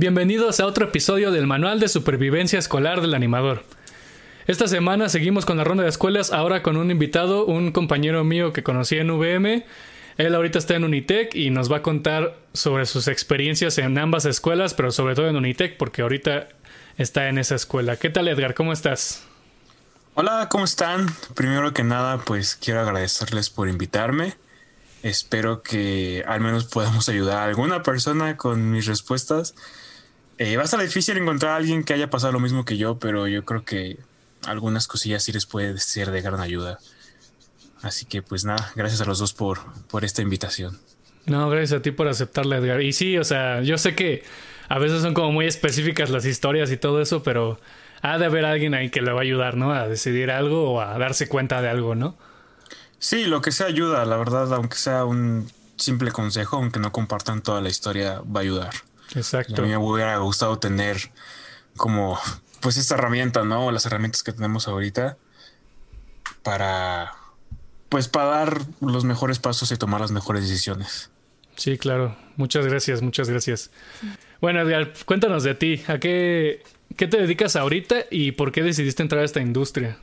Bienvenidos a otro episodio del Manual de Supervivencia Escolar del Animador. Esta semana seguimos con la ronda de escuelas, ahora con un invitado, un compañero mío que conocí en VM. Él ahorita está en Unitec y nos va a contar sobre sus experiencias en ambas escuelas, pero sobre todo en Unitec porque ahorita está en esa escuela. ¿Qué tal Edgar? ¿Cómo estás? Hola, ¿cómo están? Primero que nada, pues quiero agradecerles por invitarme. Espero que al menos podamos ayudar a alguna persona con mis respuestas. Eh, va a estar difícil encontrar a alguien que haya pasado lo mismo que yo, pero yo creo que algunas cosillas sí les puede ser de gran ayuda. Así que pues nada, gracias a los dos por, por esta invitación. No, gracias a ti por aceptarla, Edgar. Y sí, o sea, yo sé que a veces son como muy específicas las historias y todo eso, pero ha de haber alguien ahí que le va a ayudar, ¿no? A decidir algo o a darse cuenta de algo, ¿no? Sí, lo que sea ayuda, la verdad, aunque sea un simple consejo, aunque no compartan toda la historia, va a ayudar. Exacto. a mí me hubiera gustado tener como pues esta herramienta, ¿no? Las herramientas que tenemos ahorita para pues para dar los mejores pasos y tomar las mejores decisiones. Sí, claro. Muchas gracias, muchas gracias. Bueno, Edgar, cuéntanos de ti. ¿A qué, qué te dedicas ahorita y por qué decidiste entrar a esta industria?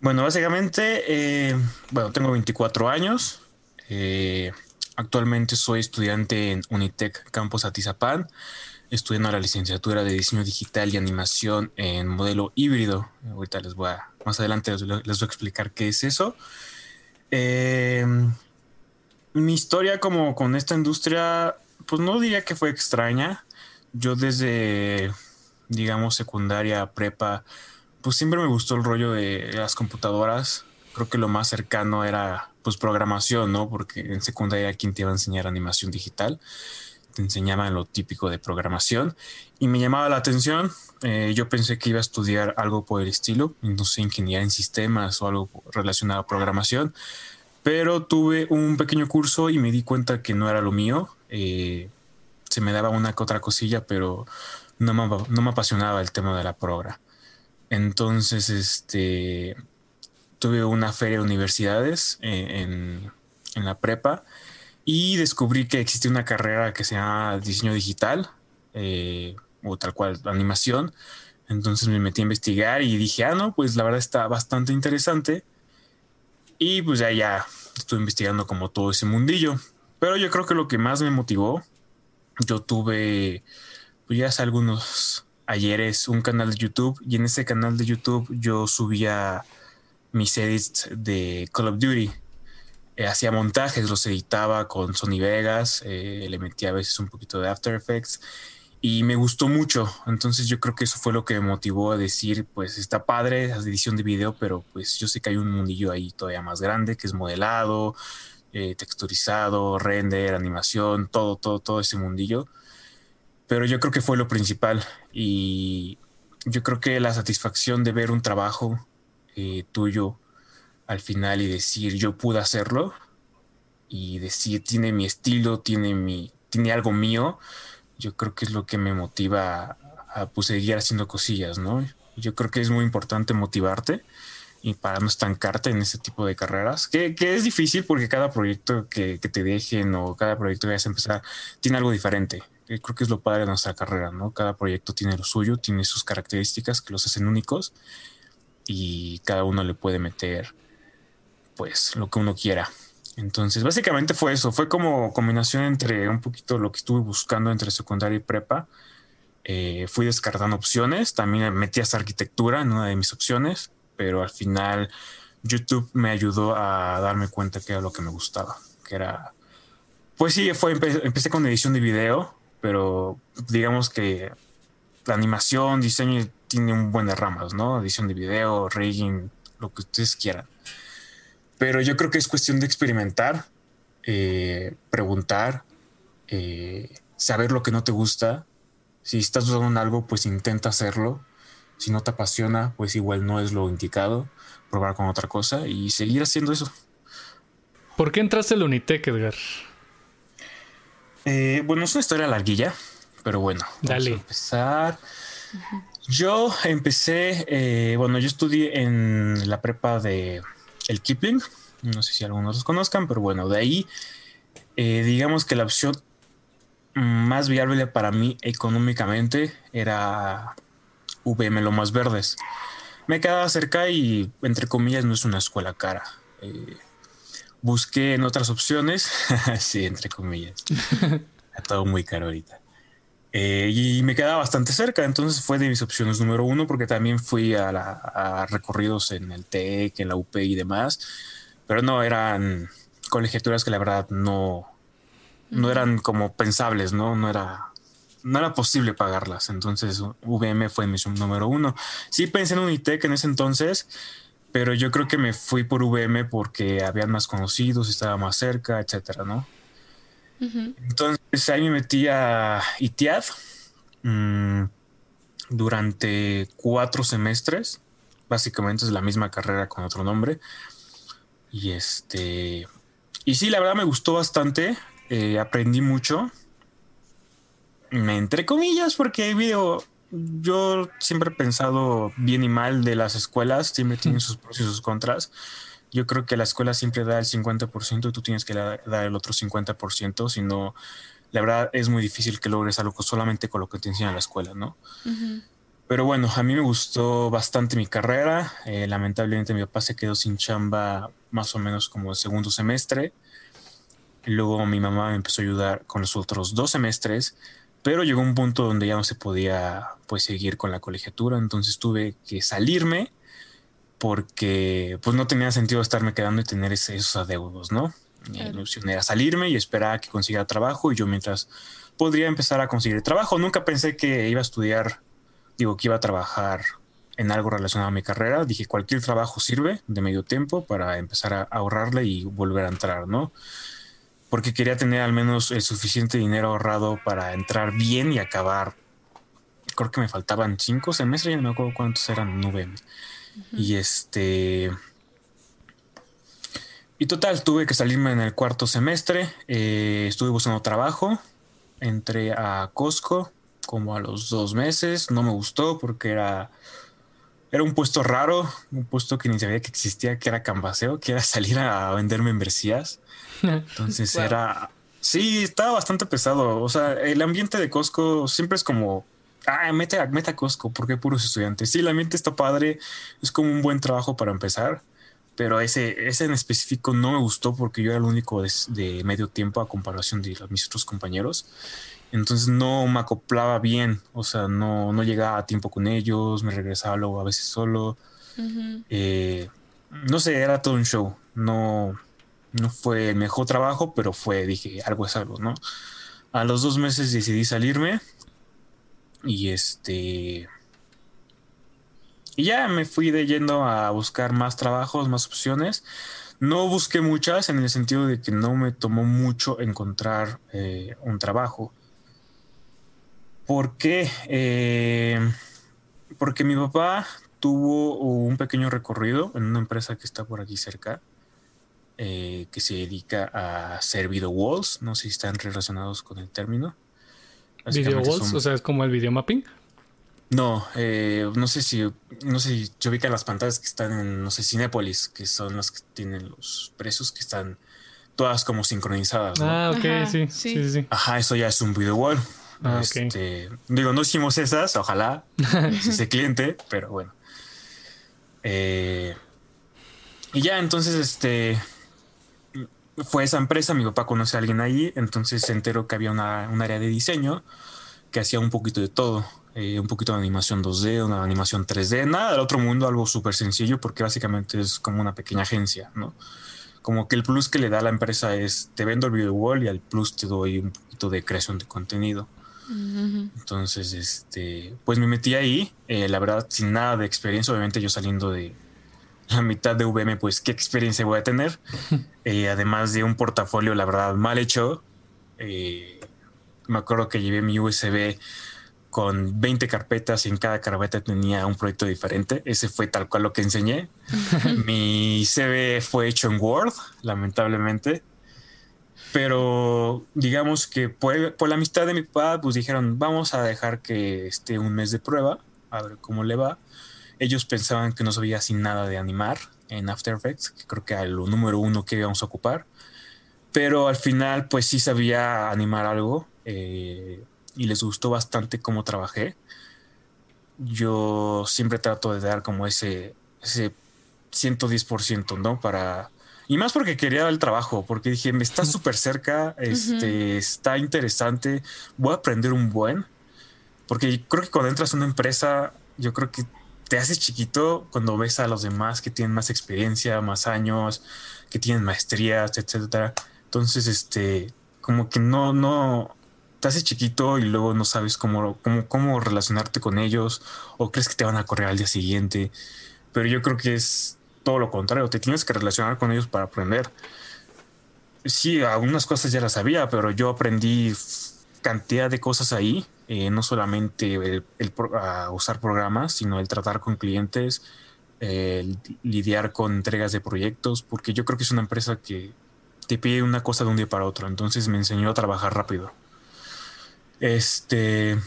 Bueno, básicamente, eh, bueno, tengo 24 años. Eh, actualmente soy estudiante en Unitec Campus Atizapán estudiando la licenciatura de diseño digital y animación en modelo híbrido. Ahorita les voy a, más adelante les, voy a explicar qué es eso. Eh, mi historia como con esta industria, pues no diría que fue extraña. Yo desde, digamos, secundaria, prepa, pues siempre me gustó el rollo de las computadoras. Creo que lo más cercano era pues programación, ¿no? Porque en secundaria quien te iba a enseñar animación digital te enseñaban lo típico de programación y me llamaba la atención. Eh, yo pensé que iba a estudiar algo por el estilo, no sé, ingeniería en sistemas o algo relacionado a programación, pero tuve un pequeño curso y me di cuenta que no era lo mío. Eh, se me daba una que otra cosilla, pero no me, no me apasionaba el tema de la progra. Entonces, este, tuve una feria de universidades eh, en, en la prepa y descubrí que existe una carrera que se llama diseño digital eh, o tal cual animación. Entonces me metí a investigar y dije, ah, no, pues la verdad está bastante interesante. Y pues ya, ya estuve investigando como todo ese mundillo. Pero yo creo que lo que más me motivó, yo tuve, pues ya hace algunos ayeres, un canal de YouTube y en ese canal de YouTube yo subía mis edits de Call of Duty eh, hacía montajes, los editaba con Sony Vegas, eh, le metía a veces un poquito de After Effects y me gustó mucho. Entonces yo creo que eso fue lo que me motivó a decir, pues está padre la edición de video, pero pues yo sé que hay un mundillo ahí todavía más grande que es modelado, eh, texturizado, render, animación, todo, todo, todo ese mundillo. Pero yo creo que fue lo principal y yo creo que la satisfacción de ver un trabajo tuyo al final y decir yo pude hacerlo y decir tiene mi estilo, tiene mi tiene algo mío, yo creo que es lo que me motiva a, pues, seguir haciendo cosillas, ¿no? Yo creo que es muy importante motivarte y para no estancarte en ese tipo de carreras, que, es difícil porque cada proyecto que, te dejen o cada proyecto que vayas a empezar tiene algo diferente. Creo que es lo padre de nuestra carrera, ¿no? Cada proyecto tiene lo suyo, tiene sus características que los hacen únicos y cada uno le puede meter pues lo que uno quiera. Entonces, básicamente fue eso, fue como combinación entre un poquito lo que estuve buscando entre secundaria y prepa. Eh, fui descartando opciones, también metí hasta arquitectura en una de mis opciones, pero al final YouTube me ayudó a darme cuenta que era lo que me gustaba, que era, pues sí, fue, empecé con edición de video, pero digamos que la animación, diseño tiene un buen de ramas, ¿no? Edición de video, rigging, lo que ustedes quieran. Pero yo creo que es cuestión de experimentar, eh, preguntar, eh, saber lo que no te gusta. Si estás dudando en algo, pues intenta hacerlo. Si no te apasiona, pues igual no es lo indicado. Probar con otra cosa y seguir haciendo eso. ¿Por qué entraste al Unitec, Edgar? Eh, bueno, es una historia larguilla, pero bueno. Dale. Vamos a empezar. Yo empecé, bueno, yo estudié en la prepa de el Kipling. No sé si algunos los conozcan, pero bueno, de ahí, eh, digamos que la opción más viable para mí económicamente era VM lo más verdes. Me quedaba cerca y, entre comillas, no es una escuela cara. Eh, busqué en otras opciones, sí, entre comillas. Está todo muy caro ahorita. Eh, y me quedaba bastante cerca, entonces fue de mis opciones número uno, porque también fui a, recorridos en el TEC, en la UP y demás, pero no eran colegiaturas que la verdad no, no eran como pensables, ¿no? No era, no era posible pagarlas. Entonces, VM fue mi número uno. Sí pensé en Unitec en ese entonces, pero yo creo que me fui por VM porque habían más conocidos, estaba más cerca, etcétera, ¿no? Entonces ahí me metí a ITIAD mm, durante cuatro semestres. Básicamente es la misma carrera con otro nombre. Y este. Y sí, la verdad me gustó bastante. Eh, aprendí mucho. Entre comillas, porque video, yo siempre he pensado bien y mal de las escuelas, siempre tienen sus pros y sus contras. Yo creo que la escuela siempre da el 50% y tú tienes que dar el otro 50%, si no, la verdad es muy difícil que logres algo solamente con lo que te enseña la escuela, ¿no? Pero bueno, a mí me gustó bastante mi carrera. Eh, lamentablemente mi papá se quedó sin chamba más o menos como el segundo semestre. Luego mi mamá me empezó a ayudar con los otros dos semestres, pero llegó un punto donde ya no se podía pues seguir con la colegiatura, entonces tuve que salirme porque pues no tenía sentido estarme quedando y tener esos adeudos, ¿no? Mi opción era salirme y esperar a que consiguiera trabajo y yo mientras podría empezar a conseguir trabajo. Nunca pensé que iba a estudiar, digo, que iba a trabajar en algo relacionado a mi carrera. Dije, cualquier trabajo sirve de medio tiempo para empezar a ahorrarle y volver a entrar, ¿no? porque quería tener al menos el suficiente dinero ahorrado para entrar bien y acabar. Creo que me faltaban cinco semestres, ya no me acuerdo cuántos eran, Y este. Y total, tuve que salirme en el cuarto semestre. Eh, estuve buscando trabajo. Entré a Costco como a los dos meses. No me gustó porque era. Era un puesto raro, un puesto que ni sabía que existía, que era cambaseo, que era salir a vender membresías. Entonces era. Sí, estaba bastante pesado. O sea, el ambiente de Costco siempre es como. Ah, mete a, mete a Costco, porque puros estudiantes. Sí, el ambiente está padre. Es como un buen trabajo para empezar. Pero ese, ese en específico no me gustó porque yo era el único de, medio tiempo a comparación de mis otros compañeros. Entonces no me acoplaba bien. O sea, no, no llegaba a tiempo con ellos. Me regresaba luego a veces solo. Eh, no sé, era todo un show. No, no fue el mejor trabajo, pero fue, dije, algo es algo, ¿no? A los dos meses decidí salirme y este... Y ya me fui de yendo a buscar más trabajos, más opciones. No busqué muchas en el sentido de que no me tomó mucho encontrar eh, un trabajo. ¿Por qué? Eh, porque mi papá tuvo un pequeño recorrido en una empresa que está por aquí cerca eh, que se dedica a hacer walls. No sé si están relacionados con el término. ¿Video walls? O sea, es como el video mapping. No, eh, no sé si no sé si se ubican las pantallas que están en, no sé, Cinepolis, que son las que tienen los presos que están todas como sincronizadas. Ah, ok, sí, sí, sí, Ajá, eso ya es un video wall. Ah, este, Digo, no hicimos esas, ojalá, ese cliente, pero bueno. Eh, y ya, entonces, este, fue esa empresa, mi papá conoce a alguien ahí, entonces se enteró que había una, un área de diseño que hacía un poquito de todo, eh, un poquito de animación 2D, una animación 3D, nada del otro mundo, algo súper sencillo porque básicamente es como una pequeña agencia, ¿no? Como que el plus que le da a la empresa es, te vendo el video wall y al plus te doy un poquito de creación de contenido. Entonces, este, pues me metí ahí, eh, la verdad, sin nada de experiencia, obviamente yo saliendo de, la mitad de VM, pues qué experiencia voy a tener. Eh, además de un portafolio, la verdad, mal hecho. Eh, me acuerdo que llevé mi USB con 20 carpetas y en cada carpeta tenía un proyecto diferente. Ese fue tal cual lo que enseñé. mi CV fue hecho en Word, lamentablemente. Pero digamos que por, por, la amistad de mi papá, pues dijeron, vamos a dejar que esté un mes de prueba, a ver cómo le va. Ellos pensaban que no sabía sin nada de animar en After Effects, que creo que era lo número uno que íbamos a ocupar. pero al final pues sí sabía animar algo eh, y les gustó bastante cómo trabajé. Yo siempre trato de dar como ese, ese 110%, ¿no? Para... Y más porque quería el trabajo, porque dije, me está súper cerca, este, está interesante, voy a aprender un buen, porque creo que cuando entras a una empresa, yo creo que te haces chiquito cuando ves a los demás que tienen más experiencia, más años, que tienen maestrías, etcétera. Entonces, este, como que no, no, te haces chiquito y luego no sabes cómo, cómo, cómo relacionarte con ellos o crees que te van a correr al día siguiente. Pero yo creo que es todo lo contrario, te tienes que relacionar con ellos para aprender. Sí, algunas cosas ya las sabía, pero yo aprendí cantidad de cosas ahí, eh, no solamente el, usar programas, sino el tratar con clientes, el lidiar con entregas de proyectos, porque yo creo que es una empresa que te pide una cosa de un día para otro. Entonces me enseñó a trabajar rápido. Este.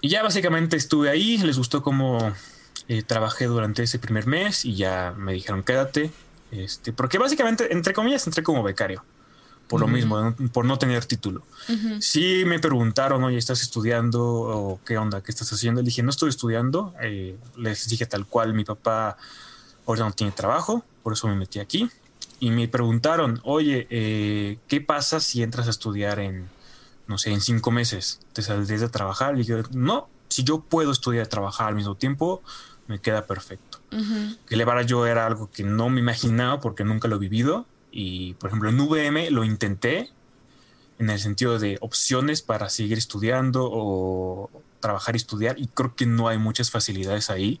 Y ya básicamente estuve ahí, les gustó cómo eh, trabajé durante ese primer mes y ya me dijeron quédate. Este, porque básicamente, entre comillas, entré como becario. Por lo mismo, por no tener título. Si Sí me preguntaron, oye, ¿estás estudiando? ¿O qué onda? ¿Qué estás haciendo? Le dije, no estoy estudiando. Eh, les dije tal cual, mi papá ahora no tiene trabajo, por eso me metí aquí y me preguntaron, oye, eh, ¿qué pasa si entras a estudiar en, no sé, en cinco meses? ¿Te saldrías de trabajar? Y yo, no, si yo puedo estudiar y trabajar al mismo tiempo, me queda perfecto. Que elevara yo era algo que no me imaginaba porque nunca lo he vivido. Y, por ejemplo, en VM lo intenté en el sentido de opciones para seguir estudiando o trabajar y estudiar y creo que no hay muchas facilidades ahí.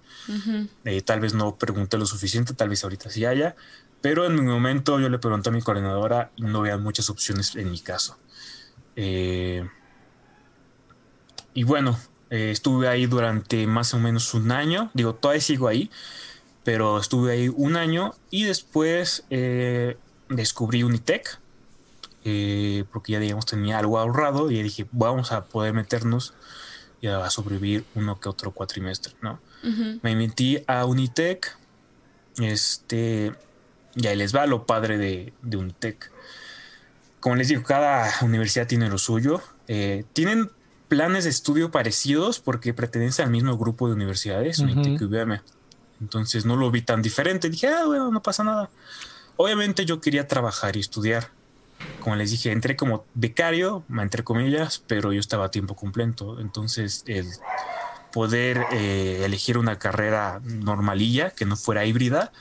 Eh, tal vez no pregunté lo suficiente, tal vez ahorita sí haya, pero en mi momento yo le pregunté a mi coordinadora y no vean muchas opciones en mi caso. Eh, y bueno, eh, estuve ahí durante más o menos un año. Digo, todavía sigo ahí, pero estuve ahí un año y después eh, descubrí Unitec. porque ya digamos tenía algo ahorrado y dije vamos a poder meternos y a sobrevivir uno que otro cuatrimestre, ¿no? Me metí a Unitec, este, y ahí les va lo padre de, de Unitec. Como les digo, cada universidad tiene lo suyo. Eh, tienen planes de estudio parecidos porque pertenecen al mismo grupo de universidades, Unitec y UVM. Entonces no lo vi tan diferente. Dije, ah, bueno, no pasa nada. Obviamente yo quería trabajar y estudiar. Como les dije, entré como becario, entre comillas, pero yo estaba a tiempo completo. Entonces el poder eh, elegir una carrera normalilla, que no fuera híbrida,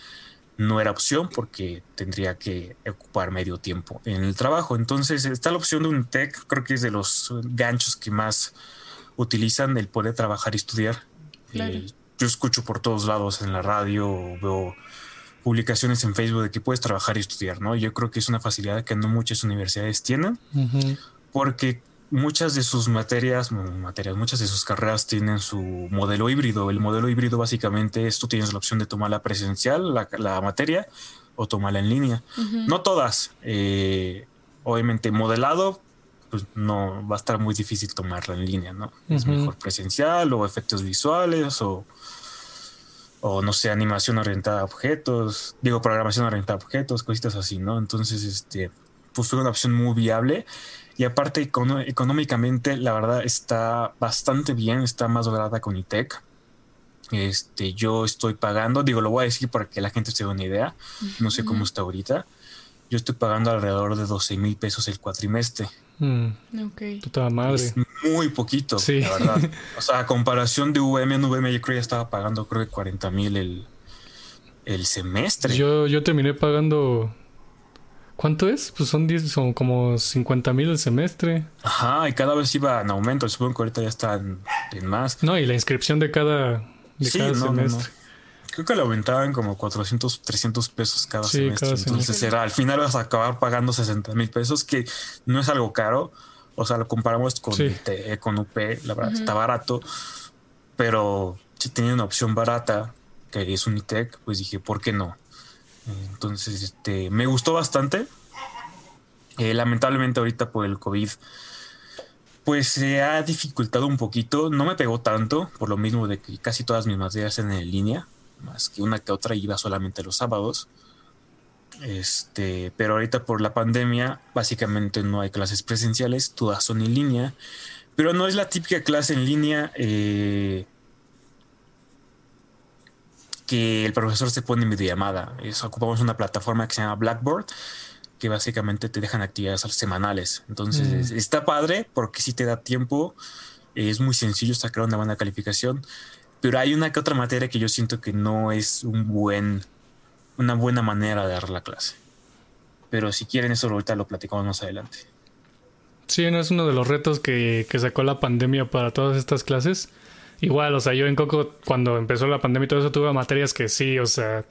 no era opción porque tendría que ocupar medio tiempo en el trabajo. Entonces está la opción de un tech, creo que es de los ganchos que más utilizan el poder trabajar y estudiar. Eh, yo escucho por todos lados en la radio, veo publicaciones en Facebook de que puedes trabajar y estudiar, ¿no? Yo creo que es una facilidad que no muchas universidades tienen, porque muchas de sus materias, materias, muchas de sus carreras tienen su modelo híbrido. El modelo híbrido básicamente es tú tienes la opción de tomarla presencial, la, materia, o tomarla en línea. No todas. Eh, obviamente modelado, pues no va a estar muy difícil tomarla en línea, ¿no? Es mejor presencial o efectos visuales o, o no sé, animación orientada a objetos, digo, programación orientada a objetos, cositas así, ¿no? Entonces, este, pues fue una opción muy viable y aparte, económicamente, la verdad está bastante bien, está más lograda con ITEC. Este, yo estoy pagando, digo, lo voy a decir para que la gente se dé una idea, no sé cómo está ahorita. Yo estoy pagando alrededor de 12 mil pesos el cuatrimestre. Mm. Madre. Es muy poquito, la verdad. O sea, a comparación de VM en VM, yo creo que ya estaba pagando creo que 40 mil el, el semestre. Yo, yo terminé pagando ¿Cuánto es? Pues son, 10, son como 50 mil el semestre. Ajá, y cada vez iba en aumento. Supongo que ahorita ya está en, más. No, y la inscripción de cada, de cada semestre. Creo que le aumentaban como 400, 300 pesos cada semestre. Entonces era, al final vas a acabar pagando 60 mil pesos, que no es algo caro. O sea, lo comparamos con, con UP, la verdad está barato. Pero si tenía una opción barata, que es Unitec, pues dije, ¿por qué no? Entonces, este, me gustó bastante. Eh, lamentablemente ahorita por el COVID, pues se ha dificultado un poquito. No me pegó tanto, por lo mismo de que casi todas mis materias eran en línea, más que una que otra iba solamente los sábados. Este, pero ahorita por la pandemia, básicamente no hay clases presenciales, todas son en línea. Pero no es la típica clase en línea eh, que el profesor se pone en videollamada. Es, ocupamos una plataforma que se llama Blackboard, que básicamente te dejan actividades semanales. Entonces mm. está padre porque si te da tiempo, es muy sencillo sacar una buena calificación. Pero hay una que otra materia que yo siento que no es un buen, una buena manera de dar la clase. Pero si quieren eso ahorita lo platicamos más adelante. Sí, no es uno de los retos que, que sacó la pandemia para todas estas clases. Igual, o sea, yo en Coco, cuando empezó la pandemia y todo eso, tuve materias que sí, o sea,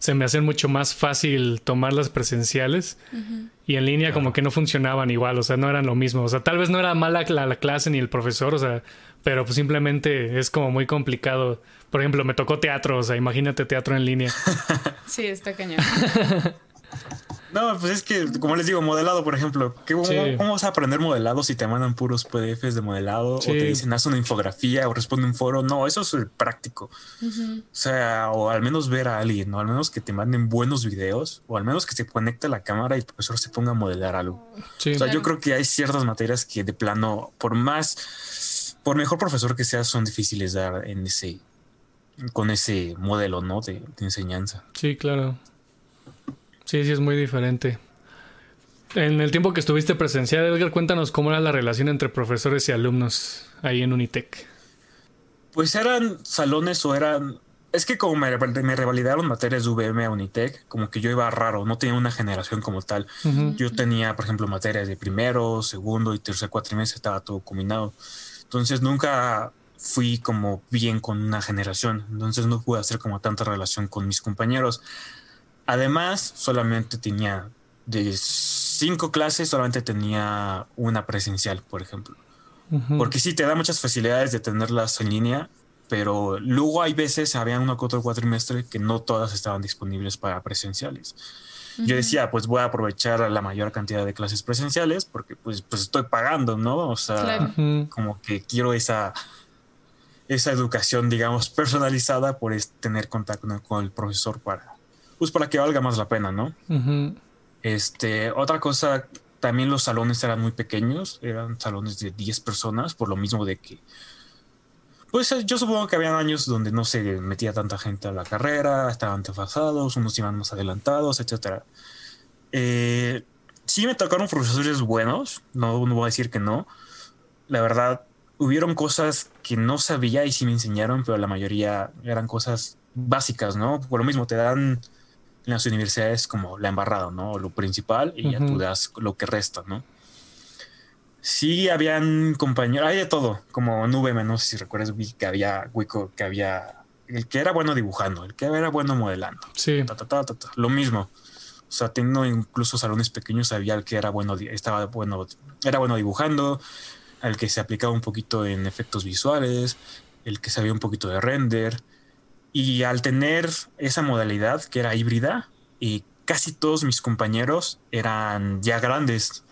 se me hacen mucho más fácil tomarlas presenciales y en línea como que no funcionaban igual, o sea, no eran lo mismo. O sea, tal vez no era mala la, la, clase ni el profesor, o sea, pero pues simplemente es como muy complicado. Por ejemplo, me tocó teatro, o sea, imagínate teatro en línea. sí, está cañón. No, pues es que, como les digo, modelado, por ejemplo, ¿cómo, vas a aprender modelado si te mandan puros PDFs de modelado o te dicen haz una infografía o responde un foro? No, eso es práctico. O sea, o al menos ver a alguien, o al menos que te manden buenos videos, o al menos que se conecte la cámara y el profesor se ponga a modelar algo. o sea, yo creo que hay ciertas materias que de plano, por más, por mejor profesor que seas, son difíciles dar en ese, con ese modelo, ¿no? de enseñanza. Sí, claro. Sí, sí, es muy diferente. En el tiempo que estuviste presencial, Edgar, cuéntanos cómo era la relación entre profesores y alumnos ahí en Unitec. Pues eran salones o eran... Es que como me, revalidaron materias de VM a Unitec, como que yo iba raro, no tenía una generación como tal. Yo tenía, por ejemplo, materias de primero, segundo y tercer cuatrimestre, estaba todo combinado. Entonces nunca fui como bien con una generación, entonces no pude hacer como tanta relación con mis compañeros. Además, solamente tenía de cinco clases, solamente tenía una presencial, por ejemplo. Porque sí te da muchas facilidades de tenerlas en línea, pero luego hay veces, había uno que otro cuatrimestre que no todas estaban disponibles para presenciales. Yo decía, pues voy a aprovechar la mayor cantidad de clases presenciales porque pues, pues estoy pagando, ¿no? O sea, como que quiero esa, esa educación, digamos, personalizada por tener contacto con el profesor para pues para que valga más la pena, ¿no? Este, otra cosa, también los salones eran muy pequeños, eran salones de 10 personas, por lo mismo de que, pues yo supongo que habían años donde no se metía tanta gente a la carrera, estaban desfasados, unos iban más adelantados, etcétera. Eh, sí me tocaron profesores buenos, no, no voy a decir que no. La verdad, hubieron cosas que no sabía y sí me enseñaron, pero la mayoría eran cosas básicas, ¿no? Por lo mismo, te dan en las universidades como la embarrada, ¿no? Lo principal y ya tú das lo que resta, ¿no? Sí, habían compañeros, hay de todo, como VM, no sé si recuerdas, que había Wico, que había el que era bueno dibujando, el que era bueno modelando. Sí. lo mismo. O sea, teniendo incluso salones pequeños, había el que era bueno, estaba bueno, era bueno dibujando, el que se aplicaba un poquito en efectos visuales, el que sabía un poquito de render, y al tener esa modalidad que era híbrida, y casi todos mis compañeros eran ya grandes.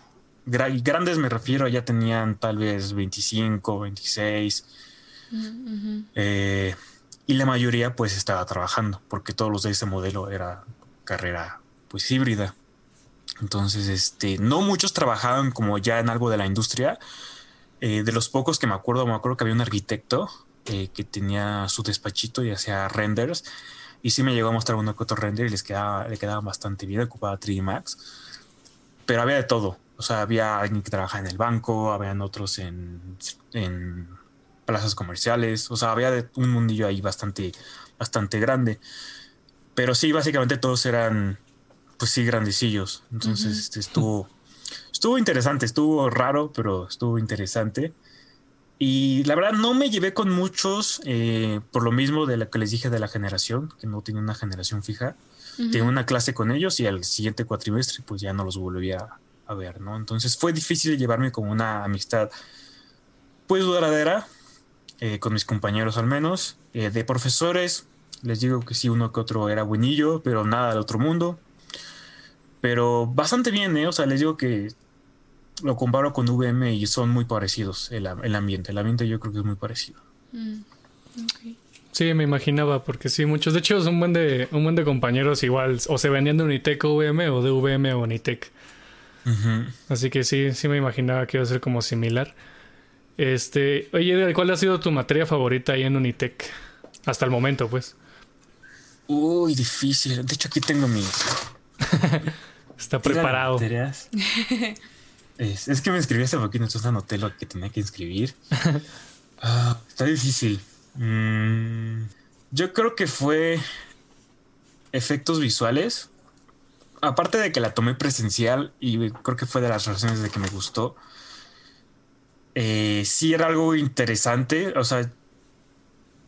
Grandes me refiero, ya tenían tal vez 25, 26. Eh, y la mayoría pues estaba trabajando, porque todos los de ese modelo era carrera pues híbrida. Entonces, este, no muchos trabajaban como ya en algo de la industria. Eh, de los pocos que me acuerdo, me acuerdo que había un arquitecto eh, que tenía su despachito y hacía renders. Y sí me llegó a mostrar uno que otro render y les quedaba, le quedaba bastante bien, ocupaba 3D Max. Pero había de todo. O sea, había alguien que trabajaba en el banco, habían otros en, en plazas comerciales. O sea, había un mundillo ahí bastante, bastante grande. Pero sí, básicamente todos eran, pues sí, grandecillos. Entonces, este, estuvo, estuvo interesante, estuvo raro, pero estuvo interesante. Y la verdad no me llevé con muchos, eh, por lo mismo de lo que les dije de la generación, que no tenía una generación fija. Tengo una clase con ellos y al siguiente cuatrimestre pues ya no los volví a, ver, ¿no? Entonces fue difícil llevarme con una amistad pues duradera, eh, con mis compañeros al menos. Eh, de profesores, les digo que sí, uno que otro era buenillo, pero nada del otro mundo. Pero bastante bien, ¿eh? O sea, les digo que lo comparo con VM y son muy parecidos el, ambiente. El ambiente yo creo que es muy parecido. Mm, Sí, me imaginaba, porque sí, muchos. De hecho, es un buen de, un buen de compañeros igual, o se vendían de Unitec o VM o de VM o Unitec. Así que sí, sí me imaginaba que iba a ser como similar. Este, oye, ¿cuál ha sido tu materia favorita ahí en Unitec? Hasta el momento, pues. Uy, difícil. De hecho, aquí tengo mi. Está preparado. Es, que me escribí hace poquito, entonces anoté lo que tenía que escribir. Ah, está difícil. Mm, yo creo que fue efectos visuales. Aparte de que la tomé presencial y creo que fue de las razones de que me gustó. Eh, sí era algo interesante. O sea,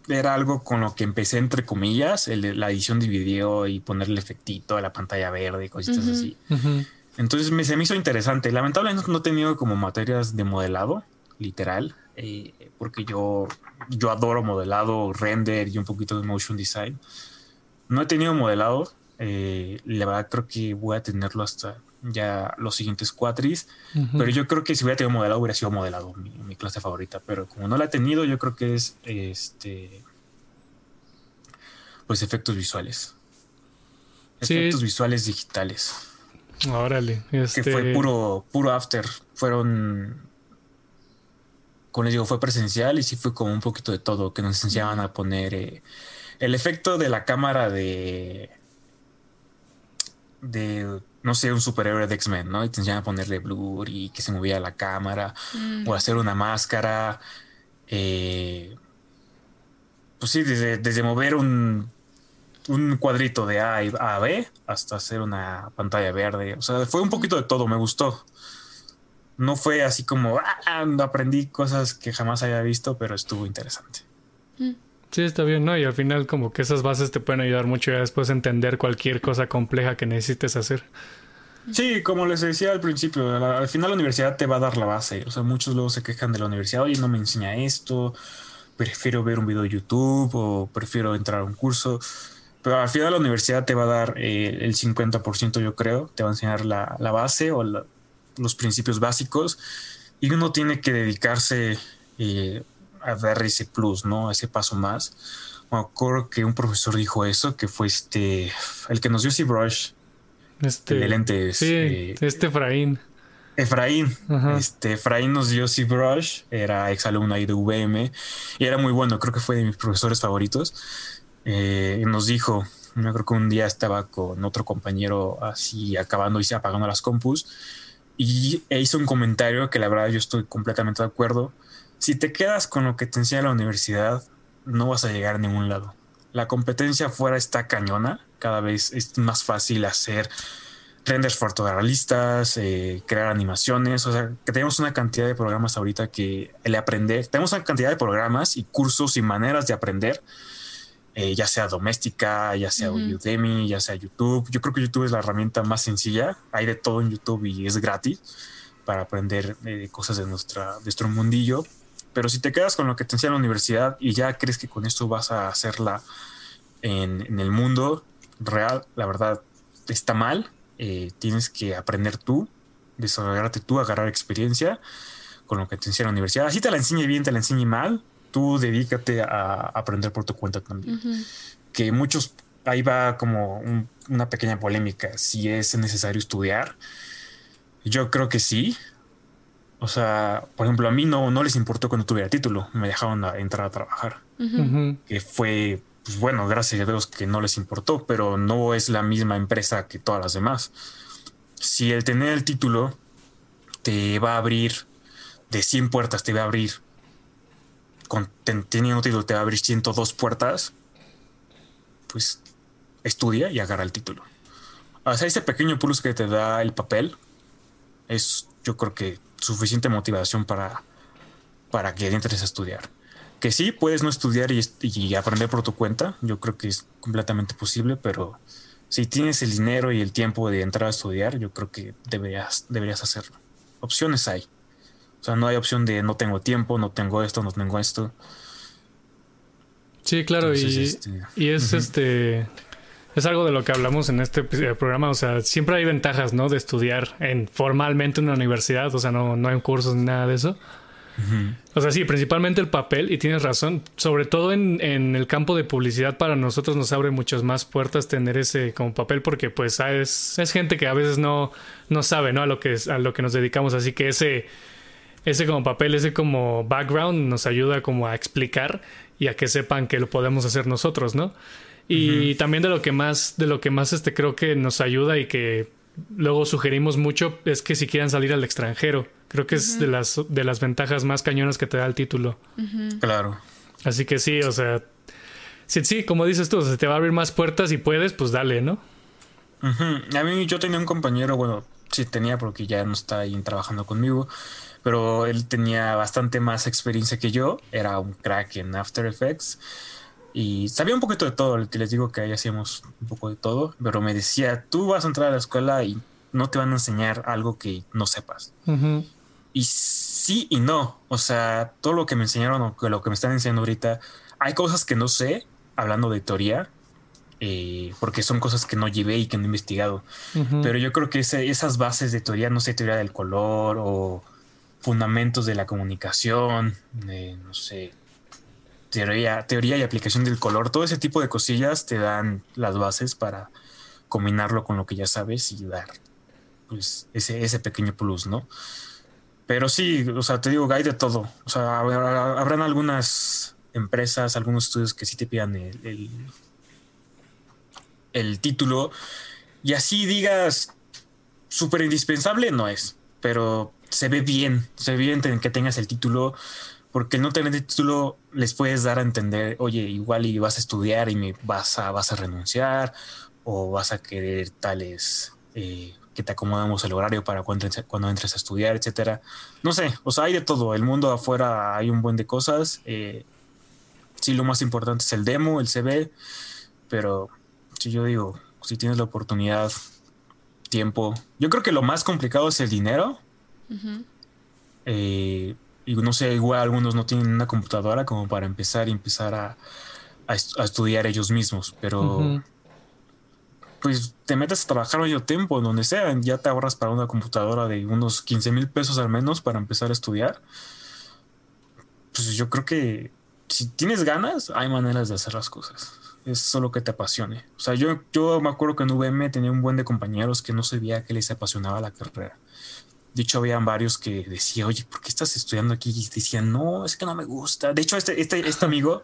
era algo con lo que empecé entre comillas, la edición de video y ponerle efectito a la pantalla verde y cositas así. Entonces me, se me hizo interesante. Lamentablemente no he tenido como materias de modelado, literal, eh, porque yo, yo adoro modelado, render y un poquito de motion design. No he tenido modelado. Eh, la verdad creo que voy a tenerlo hasta ya los siguientes cuatris. Pero yo creo que si hubiera tenido modelado, hubiera sido modelado mi, clase favorita. Pero como no la he tenido, yo creo que es este. Pues efectos visuales. Efectos visuales digitales. Órale. Este... Que fue puro, puro after. Fueron. Como les digo, fue presencial y sí fue como un poquito de todo. Que nos enseñaban a poner eh, el efecto de la cámara de. De no sé, un superhéroe de X-Men, ¿no? Y te enseñan a ponerle blur y que se movía la cámara mm. o hacer una máscara. Eh, pues sí, desde, desde mover un, un, cuadrito de A a B hasta hacer una pantalla verde. O sea, fue un poquito de todo, me gustó. No fue así como, ah, aprendí cosas que jamás había visto, pero estuvo interesante. Mm. Sí, está bien, ¿no? Y al final como que esas bases te pueden ayudar mucho ya después a entender cualquier cosa compleja que necesites hacer. Sí, como les decía al principio, al final la universidad te va a dar la base. O sea, muchos luego se quejan de la universidad, oye, no me enseña esto, prefiero ver un video de YouTube o prefiero entrar a un curso. Pero al final la universidad te va a dar eh, el 50%, yo creo, te va a enseñar la, base o los principios básicos y uno tiene que dedicarse eh, a dar ese plus, ¿no? Ese paso más. Me acuerdo que un profesor dijo eso, que fue este, el que nos dio ZBrush, este, de lentes. Sí, eh, este Efraín. Efraín. Este, Efraín nos dio ZBrush, era exalumno ahí de VM y era muy bueno, creo que fue de mis profesores favoritos. Eh, y nos dijo, yo creo que un día estaba con otro compañero así acabando y se apagando las compus y e hizo un comentario que la verdad yo estoy completamente de acuerdo si te quedas con lo que te enseña la universidad, no vas a llegar a ningún lado. La competencia afuera está cañona, cada vez es más fácil hacer renders fotorealistas, eh, crear animaciones, o sea, que tenemos una cantidad de programas ahorita que el aprender, tenemos una cantidad de programas y cursos y maneras de aprender, eh, ya sea doméstica, ya sea Udemy, ya sea YouTube. Yo creo que YouTube es la herramienta más sencilla, hay de todo en YouTube y es gratis para aprender eh, cosas de, nuestra, de nuestro mundillo, pero si te quedas con lo que te enseña la universidad y ya crees que con esto vas a hacerla en, el mundo real, la verdad está mal. Eh, tienes que aprender tú, desarrollarte tú, agarrar experiencia con lo que te enseña la universidad. Así te la enseñe bien, te la enseñe mal, tú dedícate a aprender por tu cuenta también. Que muchos, ahí va como una pequeña polémica, si es necesario estudiar. Yo creo que sí, o sea, por ejemplo, a mí no, no les importó cuando tuviera título, me dejaron entrar a trabajar. Que fue, pues bueno, gracias a Dios que no les importó, pero no es la misma empresa que todas las demás. Si el tener el título te va a abrir de 100 puertas, te va a abrir, con, teniendo título te va a abrir 102 puertas, pues estudia y agarra el título. O sea, ese pequeño plus que te da el papel es, yo creo que suficiente motivación para, para que entres a estudiar. Que sí, puedes no estudiar y, aprender por tu cuenta, yo creo que es completamente posible, pero si tienes el dinero y el tiempo de entrar a estudiar, yo creo que deberías, deberías hacerlo. Opciones hay. O sea, no hay opción de no tengo tiempo, no tengo esto, no tengo esto. Sí, claro, y, este, y, es este es algo de lo que hablamos en este eh, programa. O sea, siempre hay ventajas, ¿no? De estudiar en formalmente en una universidad. O sea, no, no hay cursos ni nada de eso. O sea, sí, principalmente el papel, y tienes razón, sobre todo en, en, el campo de publicidad para nosotros nos abre muchas más puertas tener ese como papel porque pues ah, es, es gente que a veces no, no sabe, ¿no? A lo, que, a lo que nos dedicamos, así que ese, ese como papel, ese como background nos ayuda como a explicar y a que sepan que lo podemos hacer nosotros, ¿no? Y también de lo que más, de lo que más este creo que nos ayuda y que luego sugerimos mucho es que si quieran salir al extranjero. Creo que es de las, de las ventajas más cañonas que te da el título. Claro. Así que sí, o sea, sí, sí, como dices tú, se te va a abrir más puertas y puedes, pues dale, ¿no? A mí yo tenía un compañero, bueno, sí tenía porque ya no está ahí trabajando conmigo, pero él tenía bastante más experiencia que yo, era un crack en After Effects y sabía un poquito de todo, que les digo que ahí hacíamos un poco de todo, pero me decía, tú vas a entrar a la escuela y no te van a enseñar algo que no sepas. Y sí y no, o sea, todo lo que me enseñaron o lo que me están enseñando ahorita, hay cosas que no sé, hablando de teoría, eh, porque son cosas que no llevé y que no he investigado. Pero yo creo que esas bases de teoría, no sé, teoría del color o fundamentos de la comunicación, no sé, teoría, teoría y aplicación del color, todo ese tipo de cosillas te dan las bases para combinarlo con lo que ya sabes y dar pues, ese, ese pequeño plus, ¿no? Pero sí, o sea, te digo, hay de todo. O sea, habrán algunas empresas, algunos estudios que sí te pidan el, el, título y así digas súper indispensable, no es, pero se ve bien, se ve bien que tengas el título porque no tener título les puedes dar a entender, oye, igual y vas a estudiar y me vas a, vas a renunciar o vas a querer tales eh, que te acomodamos el horario para cuando entres, cuando entres a estudiar, etcétera. No sé, o sea, hay de todo. El mundo afuera hay un buen de cosas. Eh, sí, lo más importante es el demo, el CV, pero si yo digo, si tienes la oportunidad, tiempo, yo creo que lo más complicado es el dinero. eh, y no sé, igual algunos no tienen una computadora como para empezar y empezar a, a, estudiar ellos mismos, pero pues te metes a trabajar medio tiempo, donde sea, ya te ahorras para una computadora de unos 15 mil pesos al menos para empezar a estudiar. Pues yo creo que si tienes ganas, hay maneras de hacer las cosas. Es solo que te apasione. O sea, yo, yo me acuerdo que en VM tenía un buen de compañeros que no sabía que les apasionaba la carrera. De hecho, habían varios que decían, oye, ¿por qué estás estudiando aquí? Y decían, no, es que no me gusta. De hecho, este, este, este amigo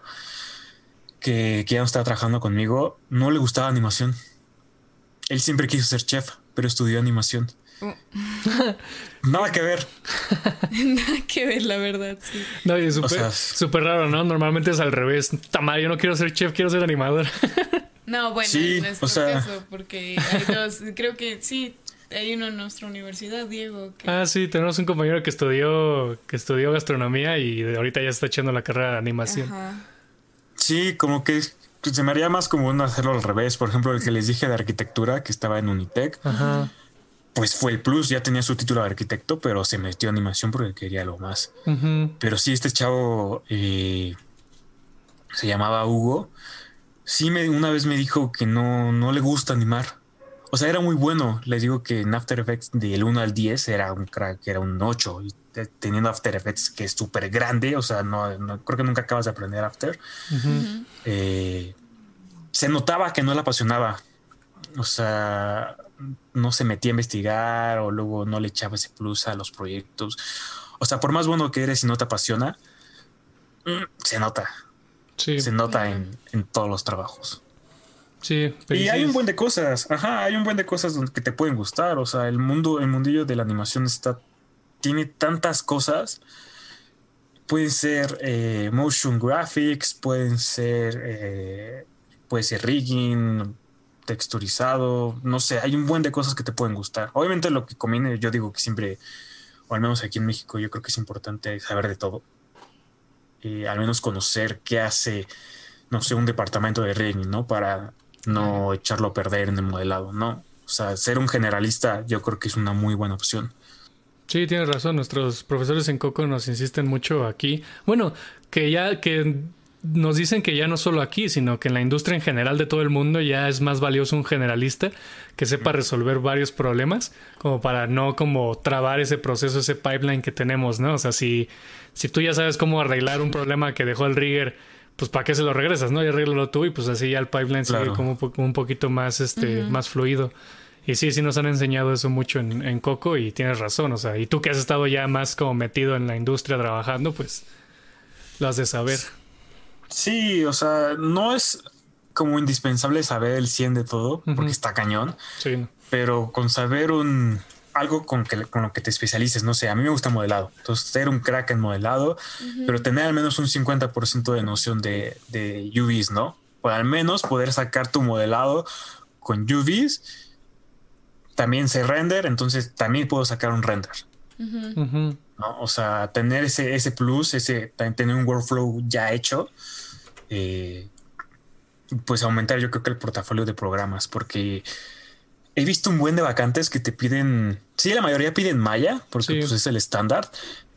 que, que ya no estaba trabajando conmigo, no le gustaba animación. Él siempre quiso ser chef, pero estudió animación. Mm. Nada que ver. Nada que ver, la verdad, sí. No, y es súper raro, ¿no? Normalmente es al revés. Tamar, yo no quiero ser chef, quiero ser animador. No, bueno, sí, en nuestro caso, porque hay dos, creo que sí, hay uno en nuestra universidad, Diego. Ah, sí, tenemos un compañero que estudió, que estudió gastronomía y ahorita ya está echando la carrera de animación. Sí, como que se me haría más común hacerlo al revés. Por ejemplo, el que les dije de arquitectura, que estaba en Unitec, pues fue el plus, ya tenía su título de arquitecto, pero se metió a animación porque quería algo más. Pero sí, este chavo eh, se llamaba Hugo. Sí, me, una vez me dijo que no, no le gusta animar. O sea, era muy bueno. Les digo que en After Effects del 1 al 10 era un crack, era un 8. Y teniendo After Effects que es súper grande, o sea, no, creo que nunca acabas de aprender After. Eh, se notaba que no le apasionaba. O sea, no se metía a investigar o luego no le echaba ese plus a los proyectos. O sea, por más bueno que eres y no te apasiona, mm, se nota. Sí. Se nota en, en todos los trabajos. Sí, y hay un buen de cosas, ajá, hay un buen de cosas que te pueden gustar, o sea, el mundo, el mundillo de la animación está, tiene tantas cosas, pueden ser eh, motion graphics, pueden ser, eh, puede ser rigging, texturizado, no sé, hay un buen de cosas que te pueden gustar. Obviamente lo que conviene, yo digo que siempre, o al menos aquí en México, yo creo que es importante saber de todo, y al menos conocer qué hace, no sé, un departamento de rigging, ¿no? Para no echarlo a perder en el modelado, ¿no? O sea, ser un generalista yo creo que es una muy buena opción. Sí, tienes razón. Nuestros profesores en Coco nos insisten mucho aquí. Bueno, que ya que nos dicen que ya no solo aquí, sino que en la industria en general de todo el mundo ya es más valioso un generalista que sepa resolver varios problemas, como para no como trabar ese proceso, ese pipeline que tenemos, ¿no? O sea, si, si tú ya sabes cómo arreglar un problema que dejó el rigger, pues para qué se lo regresas, ¿no? Y arréglalo tú y pues así ya el pipeline sigue como un poquito más, este, más fluido. Y sí, sí nos han enseñado eso mucho en, en Coco y tienes razón, o sea, y tú que has estado ya más como metido en la industria trabajando, pues lo has de saber. Sí, o sea, no es como indispensable saber el 100 de todo, porque está cañón. Sí. Pero con saber un algo con, que, con lo que te especialices, no sé, a mí me gusta modelado. Entonces, ser un crack en modelado, pero tener al menos un 50% de noción de, de UVs, ¿no? O al menos poder sacar tu modelado con UVs también sé render, entonces también puedo sacar un render. O sea, tener ese, ese plus, ese, tener un workflow ya hecho, eh, pues aumentar yo creo que el portafolio de programas, porque he visto un buen de vacantes que te piden, sí, la mayoría piden Maya, porque pues, es el estándar,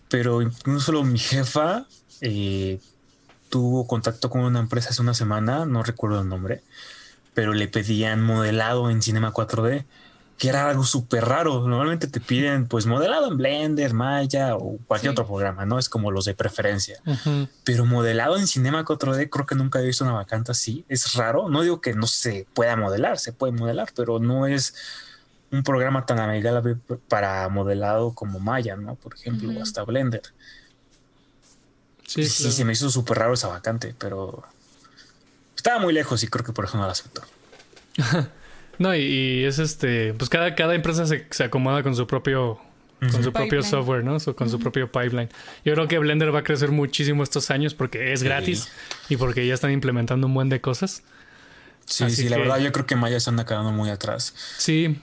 pero incluso mi jefa eh, tuvo contacto con una empresa hace una semana, no recuerdo el nombre, pero le pedían modelado en Cinema 4D que era algo súper raro. Normalmente te piden pues modelado en Blender, Maya o cualquier otro programa, ¿no? Es como los de preferencia. Pero modelado en Cinema 4D creo que nunca he visto una vacante así. Es raro. No digo que no se pueda modelar, se puede modelar, pero no es un programa tan amigable para modelado como Maya, ¿no? Por ejemplo, o hasta Blender. Sí, sí, se me hizo súper raro esa vacante, pero estaba muy lejos y creo que por eso no la aceptó. No, y, es este, pues cada, cada empresa se, se acomoda con su propio con su propio software, ¿no? con su propio pipeline. Yo creo que Blender va a crecer muchísimo estos años porque es gratis y porque ya están implementando un buen de cosas. Sí, sí, la verdad yo creo que Maya se anda quedando muy atrás. Sí.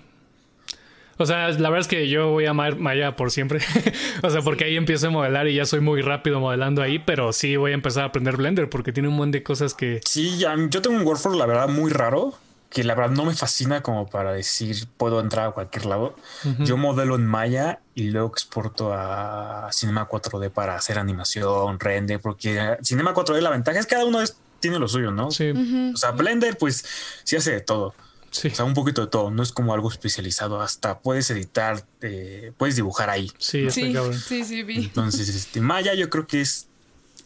O sea, la verdad es que yo voy a amar Maya por siempre. o sea, porque ahí empiezo a modelar y ya soy muy rápido modelando ahí, pero sí voy a empezar a aprender Blender porque tiene un buen de cosas que... Sí, yo tengo un workflow, la verdad, muy raro que la verdad no me fascina como para decir puedo entrar a cualquier lado. Yo modelo en Maya y luego exporto a Cinema 4D para hacer animación, render, porque Cinema 4D la ventaja es que cada uno tiene lo suyo, ¿no? Sí. O sea, Blender pues sí hace de todo. Sí. O sea, un poquito de todo, no es como algo especializado, hasta puedes editar, eh, puedes dibujar ahí. Sí, sí, sí, sí, vi. Entonces, este, Maya yo creo que es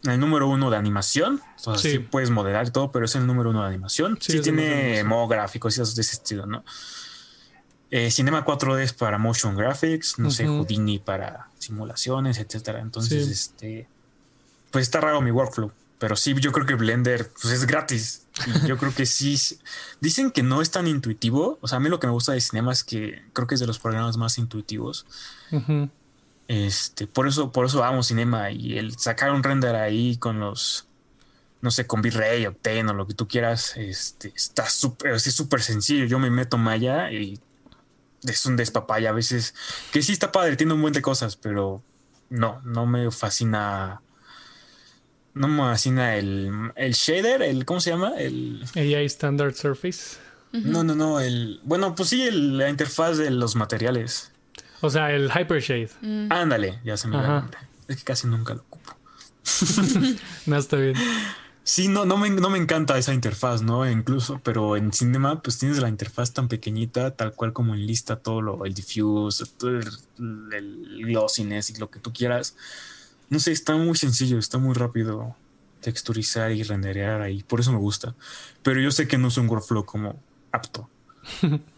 el número uno de animación. O sea, sí. puedes modelar y todo, pero es el número uno de animación. Sí, tiene modo gráficos y de ese estilo, ¿no? Eh, Cinema 4D es para motion graphics, no sé, Houdini para simulaciones, etcétera. Entonces, este, pues está raro mi workflow. Pero sí, yo creo que Blender pues es gratis. yo creo que sí. Dicen que no es tan intuitivo. O sea, a mí lo que me gusta de Cinema es que creo que es de los programas más intuitivos. Este, por eso, por eso amo Cinema y el sacar un render ahí con los, no sé, con V-Ray, Octane o lo que tú quieras, este, está súper, es súper sencillo. Yo me meto Maya y es un despapaya a veces, que sí está padre, tiene un buen de cosas, pero no, no me fascina. No me fascina el, el shader, el, ¿cómo se llama? El AI Standard Surface. No, no, no, el, bueno, pues sí, la interfaz de los materiales. O sea, el Hypershade. Mm. Ándale, ya se me va Es que casi nunca lo ocupo. no, está bien. Sí, no, no me, no me encanta esa interfaz, ¿no? Incluso, pero en Cinema, pues tienes la interfaz tan pequeñita, tal cual como en lista, todo lo, el diffuse, el, el glossiness y lo que tú quieras. No sé, está muy sencillo, está muy rápido texturizar y renderear ahí, por eso me gusta. Pero yo sé que no es un workflow como apto.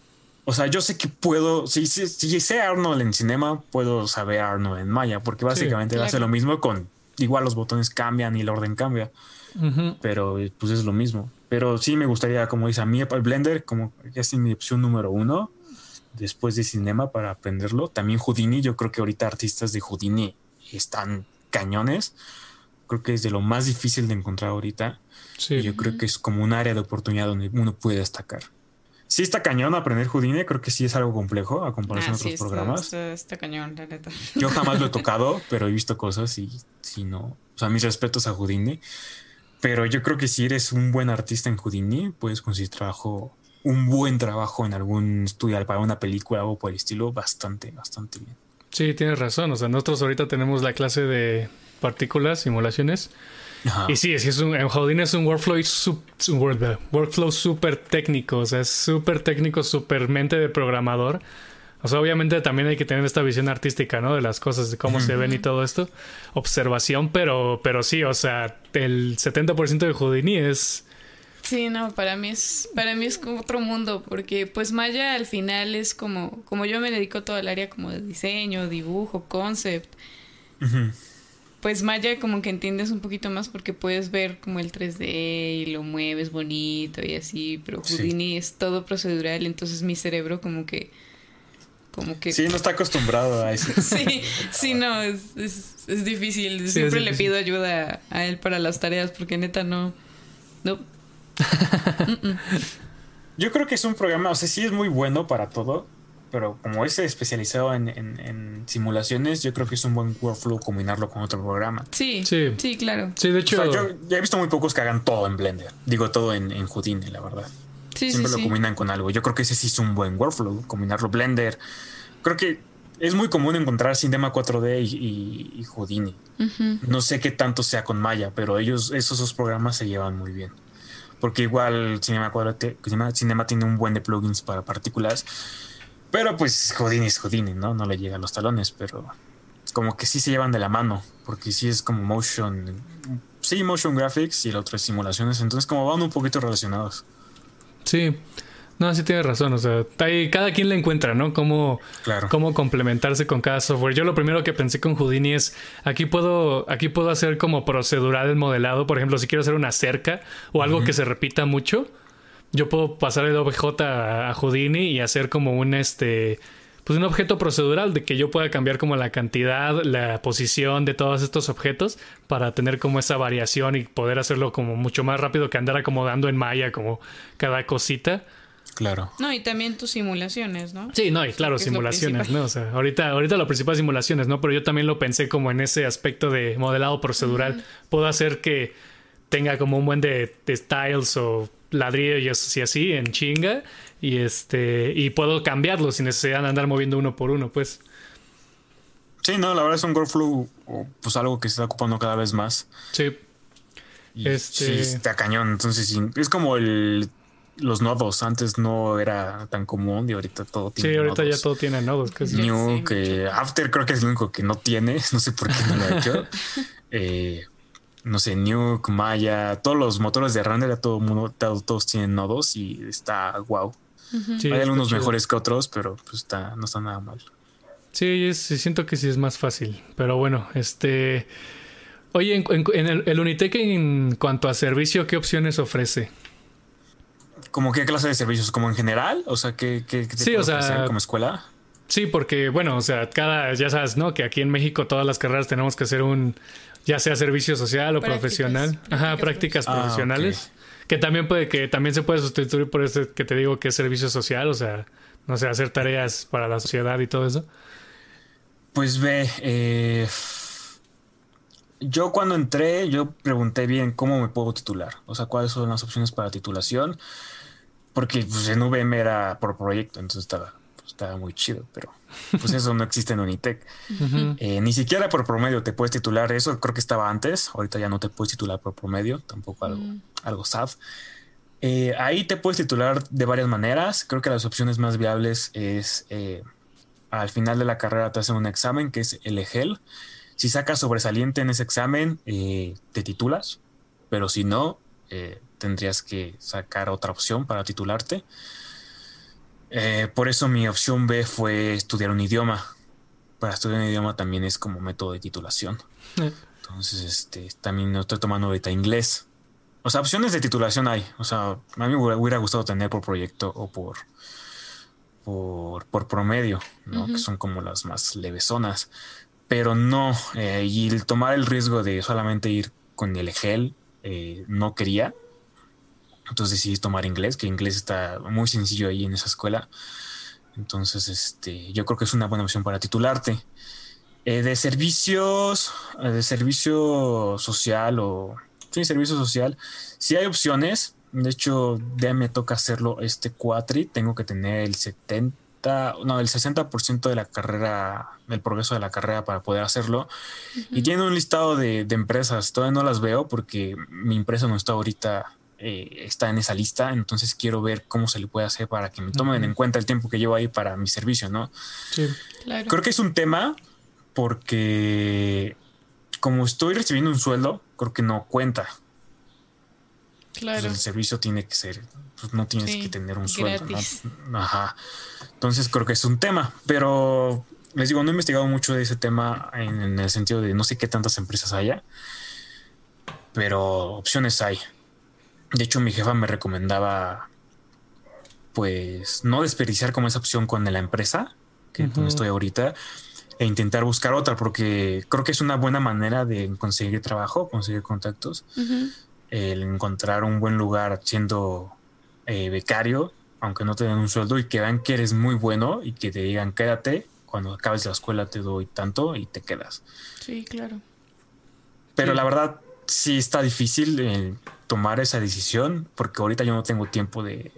O sea, yo sé que puedo, si, si, sé Arnold en cinema, puedo saber Arnold en Maya, porque básicamente va a hace lo mismo con, igual los botones cambian y el orden cambia, pero pues es lo mismo. Pero sí me gustaría, como dice a mí, el Blender, como que es mi opción número uno, después de cinema para aprenderlo. También Houdini, yo creo que ahorita artistas de Houdini están cañones. Creo que es de lo más difícil de encontrar ahorita. Sí. yo creo que es como un área de oportunidad donde uno puede destacar sí está cañón aprender Houdini, creo que sí es algo complejo a comparación de ah, otros programas. Está, cañón, la neta. Yo jamás lo he tocado, pero he visto cosas y si no, o sea, mis respetos a Houdini. Pero yo creo que si eres un buen artista en Houdini, puedes conseguir trabajo, un buen trabajo en algún estudio para una película o por el estilo, bastante, bastante bien. Sí, tienes razón. O sea, nosotros ahorita tenemos la clase de partículas, simulaciones. Y sí, es, un, en Houdini es un workflow, workflow súper técnico, o sea, es súper técnico, súper mente de programador. O sea, obviamente también hay que tener esta visión artística, ¿no? De las cosas, de cómo se ven y todo esto. Observación, pero, pero sí, o sea, el 70% de Houdini es... Sí, no, para mí es, para mí es como otro mundo, porque pues Maya al final es como, como yo me dedico todo el área como de diseño, dibujo, concept. Pues Maya como que entiendes un poquito más porque puedes ver como el 3D y lo mueves bonito y así, pero Houdini es todo procedural, entonces mi cerebro como que como que... Sí, no está acostumbrado a eso. sí, sí, no, es, es, difícil. Siempre le pido ayuda a él para las tareas porque neta no... No. Yo creo que es un programa, o sea, sí es muy bueno para todo, pero como es especializado en, en, simulaciones, yo creo que es un buen workflow combinarlo con otro programa. Sí, sí, sí claro. Sí, de hecho... yo ya he visto muy pocos que hagan todo en Blender. Digo, todo en, en Houdini, la verdad. Siempre lo combinan con algo. Yo creo que ese sí es un buen workflow, combinarlo Blender. Creo que es muy común encontrar Cinema 4D y, y, Houdini. No sé qué tanto sea con Maya, pero ellos, esos dos programas se llevan muy bien. Porque igual Cinema 4D, Cinema, tiene un buen de plugins para partículas. Pero pues Houdini es Houdini, ¿no? No le llegan los talones, pero como que sí se llevan de la mano. Porque sí es como motion. Sí, motion graphics y el otro es simulaciones. Entonces como van un poquito relacionados. Sí. No, sí tienes razón. O sea, cada quien le encuentra, ¿no? Cómo, cómo complementarse con cada software. Yo lo primero que pensé con Houdini es, aquí puedo, aquí puedo hacer como procedural el modelado. Por ejemplo, si quiero hacer una cerca o algo que se repita mucho, yo puedo pasar el OBJ a, a Houdini y hacer como un este pues un objeto procedural de que yo pueda cambiar como la cantidad, la posición de todos estos objetos para tener como esa variación y poder hacerlo como mucho más rápido que andar acomodando en Maya como cada cosita. Claro. No, y también tus simulaciones, ¿no? Sí, no, y claro, simulaciones, ¿no? O sea, ahorita, ahorita lo principal es simulaciones, ¿no? Pero yo también lo pensé como en ese aspecto de modelado procedural. Puedo hacer que tenga como un buen de, de styles o ladrillos y así en chinga y este y puedo cambiarlo sin necesidad de andar moviendo uno por uno, pues. Sí, no, la verdad es un workflow pues algo que se está ocupando cada vez más. Sí. este... Sí, está cañón. Entonces, es como el los nodos. Antes no era tan común y ahorita todo tiene. Sí, ahorita ya todo tiene nodos. New, que After creo que es lo único que no tiene. No sé por qué no lo ha hecho. eh, no sé, Nuke, Maya, todos los motores de render, todo mundo, todos tienen nodos y está wow. Hay algunos mejores que otros, pero pues está, no está nada mal. Sí, siento que sí es más fácil. Pero bueno, este. Oye, en, el, el, Unitec en cuanto a servicio, ¿qué opciones ofrece? ¿Como qué clase de servicios? ¿Como en general? O sea, ¿qué, qué, qué sí, o sea, como escuela? Sí, porque, bueno, o sea, cada, ya sabes, ¿no? Que aquí en México todas las carreras tenemos que hacer un, ya sea servicio social o profesional. Ajá, prácticas ah, profesionales. Que también puede, que también se puede sustituir por eso que te digo que es servicio social, o sea, no sé, hacer tareas para la sociedad y todo eso. Pues ve, eh, yo cuando entré, yo pregunté bien cómo me puedo titular, o sea, cuáles son las opciones para titulación, porque pues, en VM era por proyecto, entonces estaba, estaba muy chido, pero pues eso no existe en Unitec. Eh, ni siquiera por promedio te puedes titular. Eso creo que estaba antes. Ahorita ya no te puedes titular por promedio. Tampoco algo, mm. algo sad. Eh, ahí te puedes titular de varias maneras. Creo que las opciones más viables es eh, al final de la carrera te hacen un examen que es el EGEL. Si sacas sobresaliente en ese examen, te titulas. Pero si no, tendrías que sacar otra opción para titularte. Eh, por eso mi opción B fue estudiar un idioma. Para estudiar un idioma también es como método de titulación. Entonces, este, también estoy tomando ahorita inglés. O sea, opciones de titulación hay. O sea, a mí me hubiera gustado tener por proyecto o por, por, promedio, ¿no? Que son como las más levesonas. Pero no, eh, y el tomar el riesgo de solamente ir con el EGEL, eh, no quería. Entonces decidí tomar inglés, que inglés está muy sencillo ahí en esa escuela. Entonces, este, yo creo que es una buena opción para titularte. Eh, de servicios, eh, de servicio social o sí, servicio social, sí hay opciones. De hecho, ya me toca hacerlo este cuatri. Tengo que tener el 70, 50, no, el 60% de la carrera, del progreso de la carrera para poder hacerlo. Y tiene un listado de, empresas, todavía no las veo porque mi empresa no está ahorita, eh, está en esa lista, entonces quiero ver cómo se le puede hacer para que me tomen en cuenta el tiempo que llevo ahí para mi servicio, ¿no? Sí, claro. Creo que es un tema porque como estoy recibiendo un sueldo, creo que no cuenta. Claro. el servicio tiene que ser, pues no tienes que tener un sueldo. Ajá. Entonces creo que es un tema, pero les digo, no he investigado mucho de ese tema en, el sentido de no sé qué tantas empresas haya, pero opciones hay. De hecho, mi jefa me recomendaba, pues, no desperdiciar como esa opción con la empresa, que estoy ahorita, e intentar buscar otra, porque creo que es una buena manera de conseguir trabajo, conseguir contactos el encontrar un buen lugar siendo eh, becario, aunque no te den un sueldo y que vean que eres muy bueno y que te digan quédate, cuando acabes la escuela te doy tanto y te quedas. Sí, claro. Pero la verdad sí está difícil eh, tomar esa decisión porque ahorita yo no tengo tiempo de,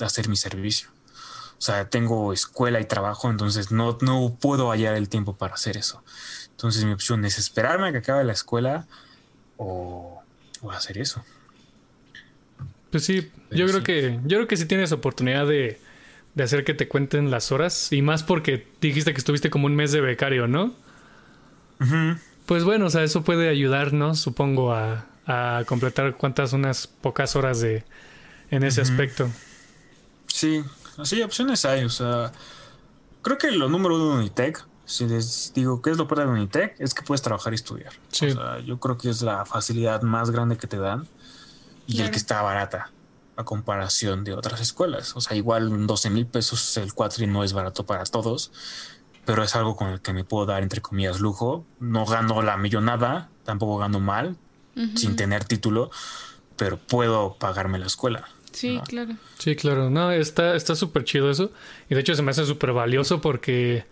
hacer mi servicio. O sea, tengo escuela y trabajo, entonces no, no puedo hallar el tiempo para hacer eso. Entonces mi opción es esperarme a que acabe la escuela o hacer eso. Pues sí, yo creo que yo creo que sí tienes oportunidad de, hacer que te cuenten las horas y más porque dijiste que estuviste como un mes de becario, ¿no? Pues bueno, o sea, eso puede ayudarnos, supongo, a, completar cuántas unas pocas horas de en ese aspecto. Sí, así opciones hay, o sea, creo que lo número uno de Unitec si les digo qué es lo peor de Unitec, es que puedes trabajar y estudiar. O sea, yo creo que es la facilidad más grande que te dan y el que está barata a comparación de otras escuelas. O sea, igual 12 mil pesos el cuatri no es barato para todos, pero es algo con el que me puedo dar, entre comillas, lujo. No gano la millonada, tampoco gano mal, sin tener título, pero puedo pagarme la escuela. Sí, claro. Sí, claro. No, está súper chido eso. Y de hecho se me hace súper valioso porque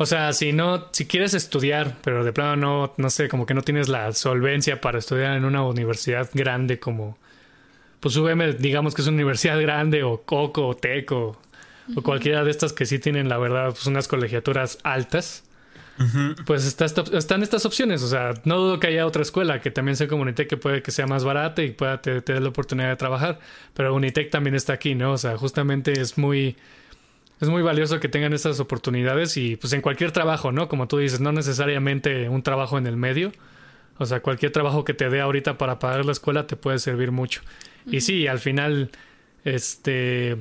o sea, si no, si quieres estudiar, pero de plano no, no sé, como que no tienes la solvencia para estudiar en una universidad grande como, pues UVM, digamos que es una universidad grande, o Coco, o Teco, o cualquiera de estas que sí tienen, la verdad, pues unas colegiaturas altas. Pues está, están estas opciones, o sea, no dudo que haya otra escuela que también sea como Unitec que puede que sea más barata y pueda tener la oportunidad de trabajar, pero Unitec también está aquí, ¿no? O sea, justamente es muy, es muy valioso que tengan estas oportunidades y pues en cualquier trabajo, ¿no? Como tú dices, no necesariamente un trabajo en el medio. O sea, cualquier trabajo que te dé ahorita para pagar la escuela te puede servir mucho. Y sí, al final, este,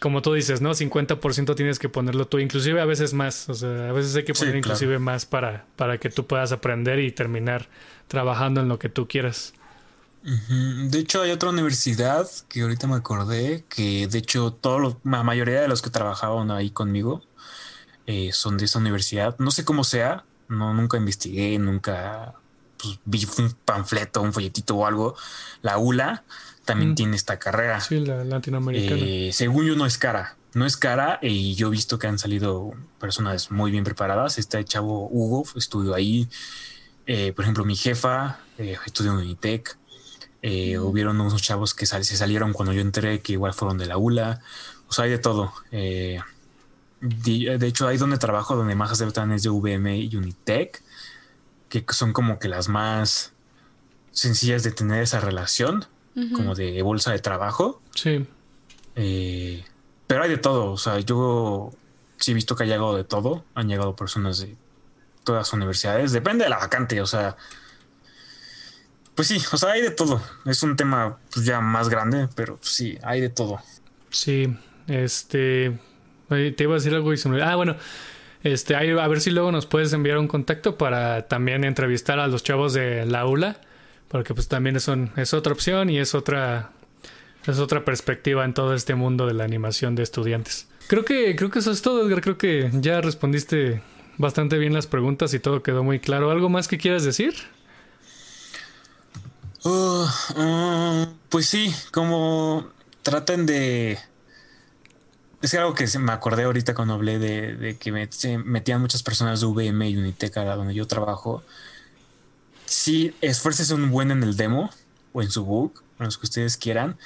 como tú dices, ¿no? 50% tienes que ponerlo tú, inclusive a veces más. O sea, a veces hay que poner inclusive más para, para que tú puedas aprender y terminar trabajando en lo que tú quieras. De hecho, hay otra universidad que ahorita me acordé que, de hecho, todos la mayoría de los que trabajaban ahí conmigo eh, son de esa universidad. No sé cómo sea, no nunca investigué, nunca pues, vi un panfleto, un folletito o algo. La ULA también mm. tiene esta carrera. Sí, la latinoamericana. Eh, según yo, no es cara. No es cara y yo he visto que han salido personas muy bien preparadas. Este chavo Hugo estudió ahí. Eh, por ejemplo, mi jefa estudió en Unitec. Eh, hubieron unos chavos que se salieron cuando yo entré, que igual fueron de la ULA. O sea, hay de todo. Eh, de, hecho, ahí donde trabajo, donde más aceptan es de VM y Unitec, que son como que las más sencillas de tener esa relación, como de bolsa de trabajo. Sí. Eh, pero hay de todo. O sea, yo sí he visto que ha llegado de todo. Han llegado personas de todas las universidades. Depende de la vacante. O sea, pues sí, o sea, hay de todo. Es un tema pues, ya más grande, pero sí, hay de todo. Sí, este. Te iba a decir algo y se me... Ah, bueno. Este, a ver si luego nos puedes enviar un contacto para también entrevistar a los chavos de la ULA, porque pues también es, es otra opción y es otra es otra perspectiva en todo este mundo de la animación de estudiantes. Creo que creo que eso es todo, Edgar. Creo que ya respondiste bastante bien las preguntas y todo quedó muy claro. ¿Algo más que quieras decir? Uh, uh, pues sí, como traten de... Es algo que me acordé ahorita cuando hablé de, que metían muchas personas de VM y Uniteca donde yo trabajo. Sí, esfuerces un buen en el demo o en su book, en los que ustedes quieran,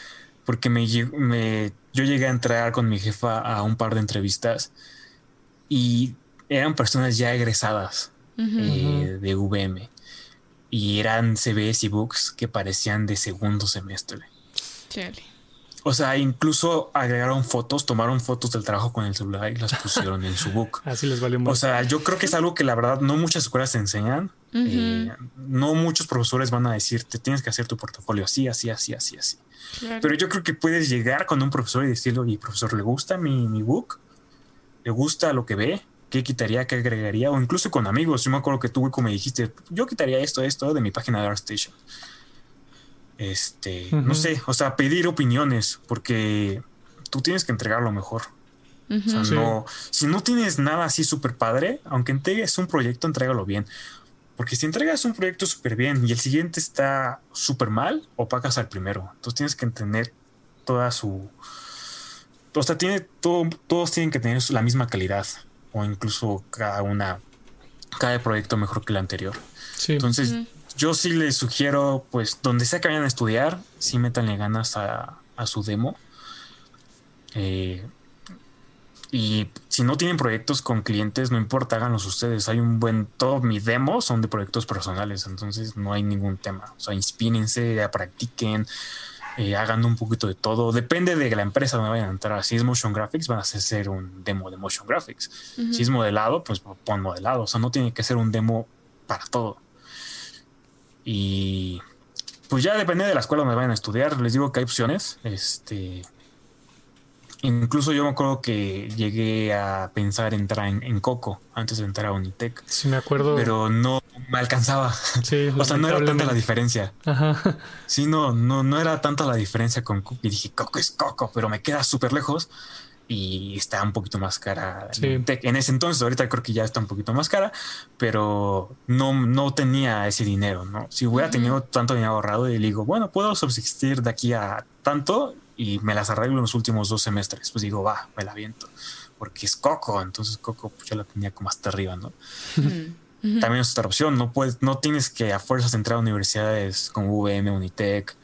porque me, me, yo llegué a entrar con mi jefa a un par de entrevistas y eran personas ya egresadas eh, de VM y eran CVs y books que parecían de segundo semestre. O sea, incluso agregaron fotos, tomaron fotos del trabajo con el celular y las pusieron en su book. Así les valió O sea, yo creo que es algo que la verdad no muchas escuelas Eh, no muchos profesores van a decirte tienes que hacer tu portafolio así, así, así, así, así. Pero yo creo que puedes llegar con un profesor y decirle, oye, profesor, ¿le gusta mi, mi book? ¿Le gusta lo que ve? ¿Qué quitaría? ¿Qué agregaría? O incluso con amigos. Yo me acuerdo que tú, como me dijiste, yo quitaría esto, esto de mi página de ArtStation. Este, no sé, o sea, pedir opiniones, porque tú tienes que entregar lo mejor. o sea, no, si no tienes nada así súper padre, aunque entregues un proyecto, entrégalo bien. Porque si entregas un proyecto súper bien y el siguiente está súper mal, opacas al primero. Entonces tienes que tener toda su. O sea, tiene, todo, todos tienen que tener la misma calidad. O incluso cada una. Cada proyecto mejor que el anterior. Entonces, yo sí les sugiero, pues, donde sea que vayan a estudiar, sí métanle ganas a, a su demo. Eh, y si no tienen proyectos con clientes, no importa, háganlos ustedes. Hay un buen. Todo mi demo son de proyectos personales, entonces no hay ningún tema. O sea, inspírense, practiquen, eh, hagan un poquito de todo. Depende de la empresa donde vayan a entrar. Si es motion graphics, van a hacer un demo de motion graphics. Si es modelado, pues pon modelado. O sea, no tiene que ser un demo para todo. Y pues ya depende de la escuela donde vayan a estudiar. Les digo que hay opciones. Este Incluso yo me acuerdo que llegué a pensar entrar en, Coco antes de entrar a Unitec. Sí, me acuerdo. Pero no me alcanzaba. Sí, o sea, no era tanta la diferencia. Ajá. Sí, no, no, no era tanta la diferencia con Coco. Y dije, Coco es Coco, pero me queda súper lejos y está un poquito más cara. En ese entonces, ahorita creo que ya está un poquito más cara, pero no, no tenía ese dinero, ¿no? Si hubiera tenido tanto dinero ahorrado y le digo, bueno, puedo subsistir de aquí a tanto y me las arreglo en los últimos dos semestres. Pues digo, va, me la aviento. Porque es Coco, entonces Coco pues, yo la tenía como hasta arriba, ¿no? También es otra opción, no puedes, no tienes que a fuerzas entrar a universidades como VM, Unitec,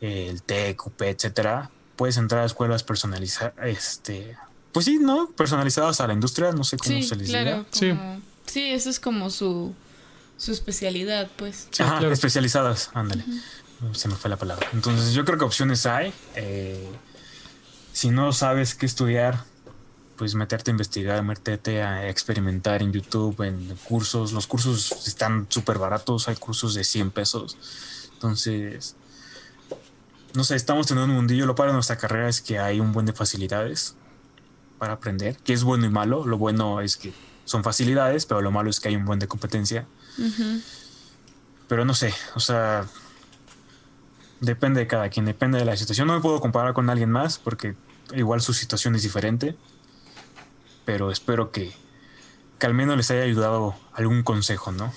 el TEC, UP, etcétera. Puedes entrar a escuelas personalizadas, este, pues sí, ¿no? Personalizadas a la industria, no sé cómo se les diga. sí. sí, eso es como su, su especialidad, pues. Ajá, especializadas, ándale se me fue la palabra. Entonces yo creo que opciones hay. Eh, si no sabes qué estudiar, pues meterte a investigar, meterte a experimentar en YouTube, en cursos. Los cursos están súper baratos, hay cursos de 100 pesos. Entonces, no sé, estamos en un mundillo. Lo para nuestra carrera es que hay un buen de facilidades para aprender, que es bueno y malo. Lo bueno es que son facilidades, pero lo malo es que hay un buen de competencia. Pero no sé, o sea, Depende de cada quien, depende de la situación. No me puedo comparar con alguien más porque igual su situación es diferente. Pero espero que, que al menos les haya ayudado algún consejo, ¿no?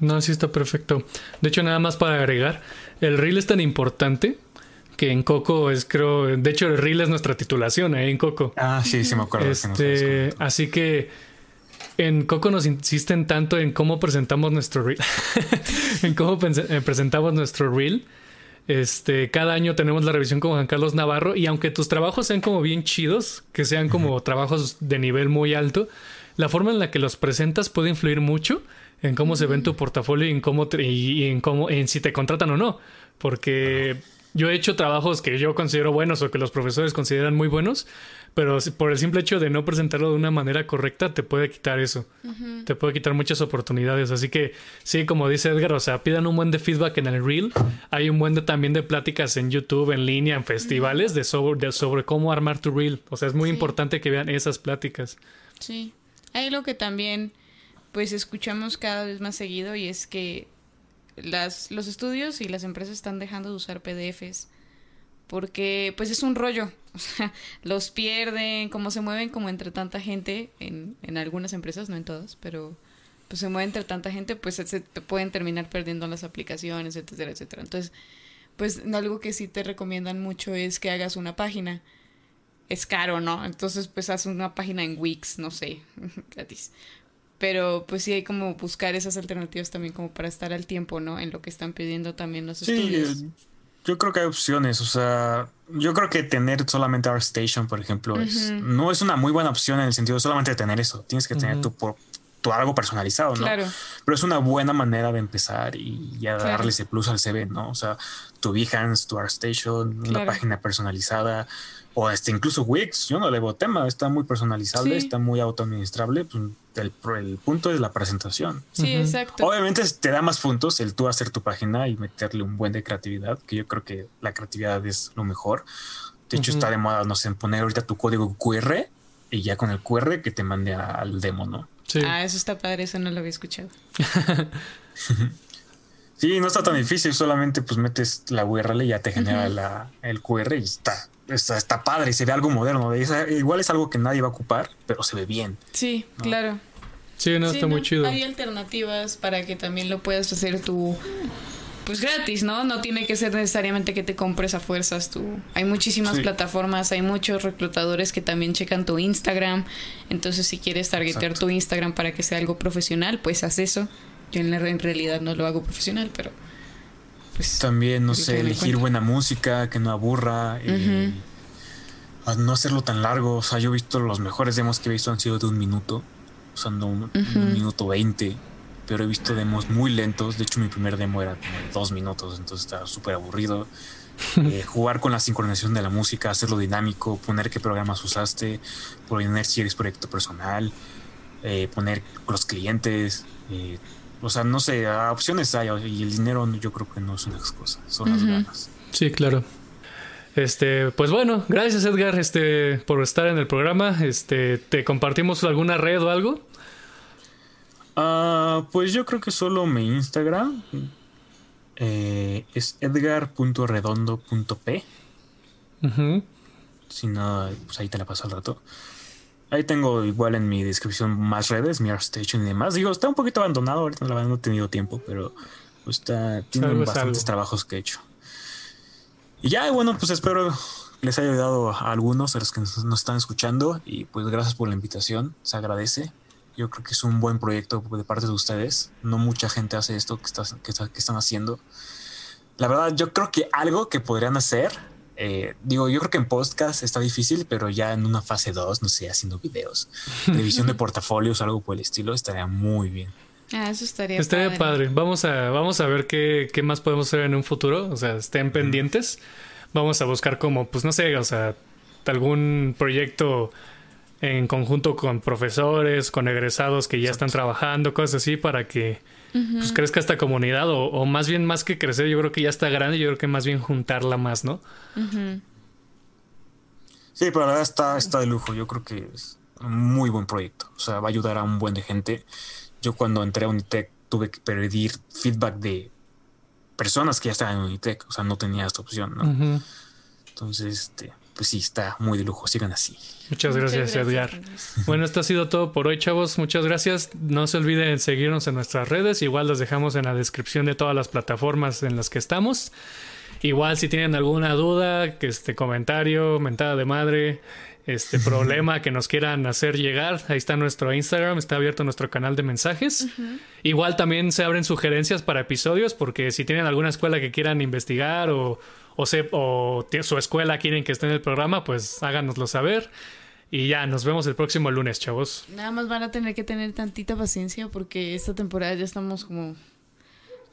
No, sí está perfecto. De hecho, nada más para agregar, el reel es tan importante que en Coco es, creo, de hecho el reel es nuestra titulación ¿eh? en Coco. Ah, sí, sí me acuerdo. Este, así que en Coco nos insisten tanto en cómo presentamos nuestro reel. en cómo eh, presentamos nuestro reel. Este, cada año tenemos la revisión con Juan Carlos Navarro y aunque tus trabajos sean como bien chidos, que sean como trabajos de nivel muy alto, la forma en la que los presentas puede influir mucho en cómo se ve en tu portafolio y en cómo y, en cómo en si te contratan o no, porque yo he hecho trabajos que yo considero buenos o que los profesores consideran muy buenos, pero por el simple hecho de no presentarlo de una manera correcta te puede quitar eso. Te puede quitar muchas oportunidades. Así que sí, como dice Edgar, o sea, pidan un buen de feedback en el reel. Hay un buen de también de pláticas en YouTube, en línea, en festivales de sobre, sobre cómo armar tu reel. O sea, es muy importante que vean esas pláticas. Sí. Hay algo que también pues escuchamos cada vez más seguido y es que las, los estudios y las empresas están dejando de usar PDFs porque pues es un rollo, o sea, los pierden, como se mueven como entre tanta gente, en, en algunas empresas, no en todas, pero pues se mueven entre tanta gente, pues se pueden terminar perdiendo las aplicaciones, etcétera, etcétera. Entonces, pues algo que sí te recomiendan mucho es que hagas una página. Es caro, ¿no? Entonces, pues haz una página en Wix, no sé, gratis. Pero pues sí hay como buscar esas alternativas también como para estar al tiempo, ¿no? En lo que están pidiendo también los estudios. Yo creo que hay opciones. O sea, yo creo que tener solamente ArtStation, por ejemplo, es, no es una muy buena opción en el sentido de solamente tener eso. Tienes que tener tu, tu, algo personalizado, ¿no? Claro. Pero es una buena manera de empezar y ya darle ese plus al CV, ¿no? O sea, tu Behance, tu ArtStation, una página personalizada o este, incluso Wix, yo no le veo tema, está muy personalizable, está muy autoadministrable, pues el, el, punto es la presentación. Sí, exacto. Obviamente te da más puntos el tú hacer tu página y meterle un buen de creatividad, que yo creo que la creatividad es lo mejor. De hecho, está de moda, no sé, en poner ahorita tu código QR y ya con el QR que te mande al demo, ¿no? Sí. Ah, eso está padre, eso no lo había escuchado. sí, no está tan difícil, solamente pues metes la URL y ya te genera la, el QR y está está, está padre, se ve algo moderno. igual es algo que nadie va a ocupar, pero se ve bien. Sí, claro. Sí, no, está muy chido. Hay alternativas para que también lo puedas hacer tú, pues gratis, ¿no? No tiene que ser necesariamente que te compres a fuerzas tú. Hay muchísimas plataformas, hay muchos reclutadores que también checan tu Instagram. Entonces, si quieres targetear tu Instagram para que sea algo profesional, pues haz eso. Yo en, en realidad no lo hago profesional, pero pues, También, no sé, elegir buena música, que no aburra. y no hacerlo tan largo. O sea, yo he visto los mejores demos que he visto han sido de un minuto, usando un, minuto veinte. Pero he visto demos muy lentos. De hecho, mi primer demo era como dos minutos, entonces estaba súper aburrido. Eh, jugar con la sincronización de la música, hacerlo dinámico, poner qué programas usaste, poner si eres proyecto personal, eh, poner los clientes, eh, o sea, no sé, opciones hay y el dinero yo creo que no es una excusa, son las ganas. Sí, claro. Este, pues bueno, gracias Edgar, este, por estar en el programa. Este, ¿te compartimos alguna red o algo? Ah, pues yo creo que solo mi Instagram eh, es edgar.redondo.p. Si no, pues ahí te la paso al rato. Ahí tengo igual en mi descripción más redes, mi ArtStation y demás. Digo, está un poquito abandonado, ahorita la verdad no he tenido tiempo, pero está, tiene bastantes trabajos que he hecho. Y ya, bueno, pues espero les haya ayudado a algunos, a los que nos, están escuchando, y pues gracias por la invitación, se agradece. Yo creo que es un buen proyecto de parte de ustedes. No mucha gente hace esto que, que, que están haciendo. La verdad, yo creo que algo que podrían hacer eh, digo, yo creo que en podcast está difícil, pero ya en una fase 2, no sé, haciendo videos, revisión de portafolios, algo por el estilo, estaría muy bien. Ah, eso estaría, estaría padre. Vamos a, vamos a ver qué, qué más podemos hacer en un futuro. O sea, estén pendientes. Vamos a buscar como, pues no sé, o sea, algún proyecto en conjunto con profesores, con egresados que ya están trabajando, cosas así, para que pues crezca esta comunidad o, más bien más que crecer, yo creo que ya está grande, yo creo que más bien juntarla más, ¿no? Sí, pero la verdad está, está de lujo, yo creo que es un muy buen proyecto, o sea, va a ayudar a un buen de gente. Yo cuando entré a Unitec tuve que pedir feedback de personas que ya estaban en Unitec, o sea, no tenía esta opción, ¿no? Entonces, este, pues sí, está muy de lujo. Sigan así. Muchas gracias, Edgar. Bueno, esto ha sido todo por hoy, chavos. Muchas gracias. No se olviden seguirnos en nuestras redes. Igual los dejamos en la descripción de todas las plataformas en las que estamos. Igual si tienen alguna duda, que este comentario, mentada de madre, este problema que nos quieran hacer llegar, ahí está nuestro Instagram, está abierto nuestro canal de mensajes. Igual también se abren sugerencias para episodios, porque si tienen alguna escuela que quieran investigar o, o, o su escuela quieren que esté en el programa, pues háganoslo saber. Y ya, nos vemos el próximo lunes, chavos. Nada más van a tener que tener tantita paciencia porque esta temporada ya estamos como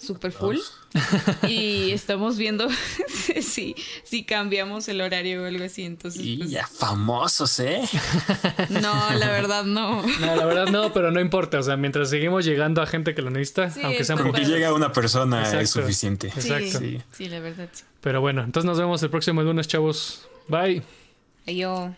super full. y estamos viendo si, si cambiamos el horario o algo así. Entonces, y pues ya famosos, ¿eh? No, la verdad no. No, la verdad no, pero no importa. O sea, mientras seguimos llegando a gente que lo necesita, aunque sea Como que llega una persona es suficiente. Exacto. Sí, sí, la verdad. Pero bueno, entonces nos vemos el próximo lunes, chavos. Bye. Adiós.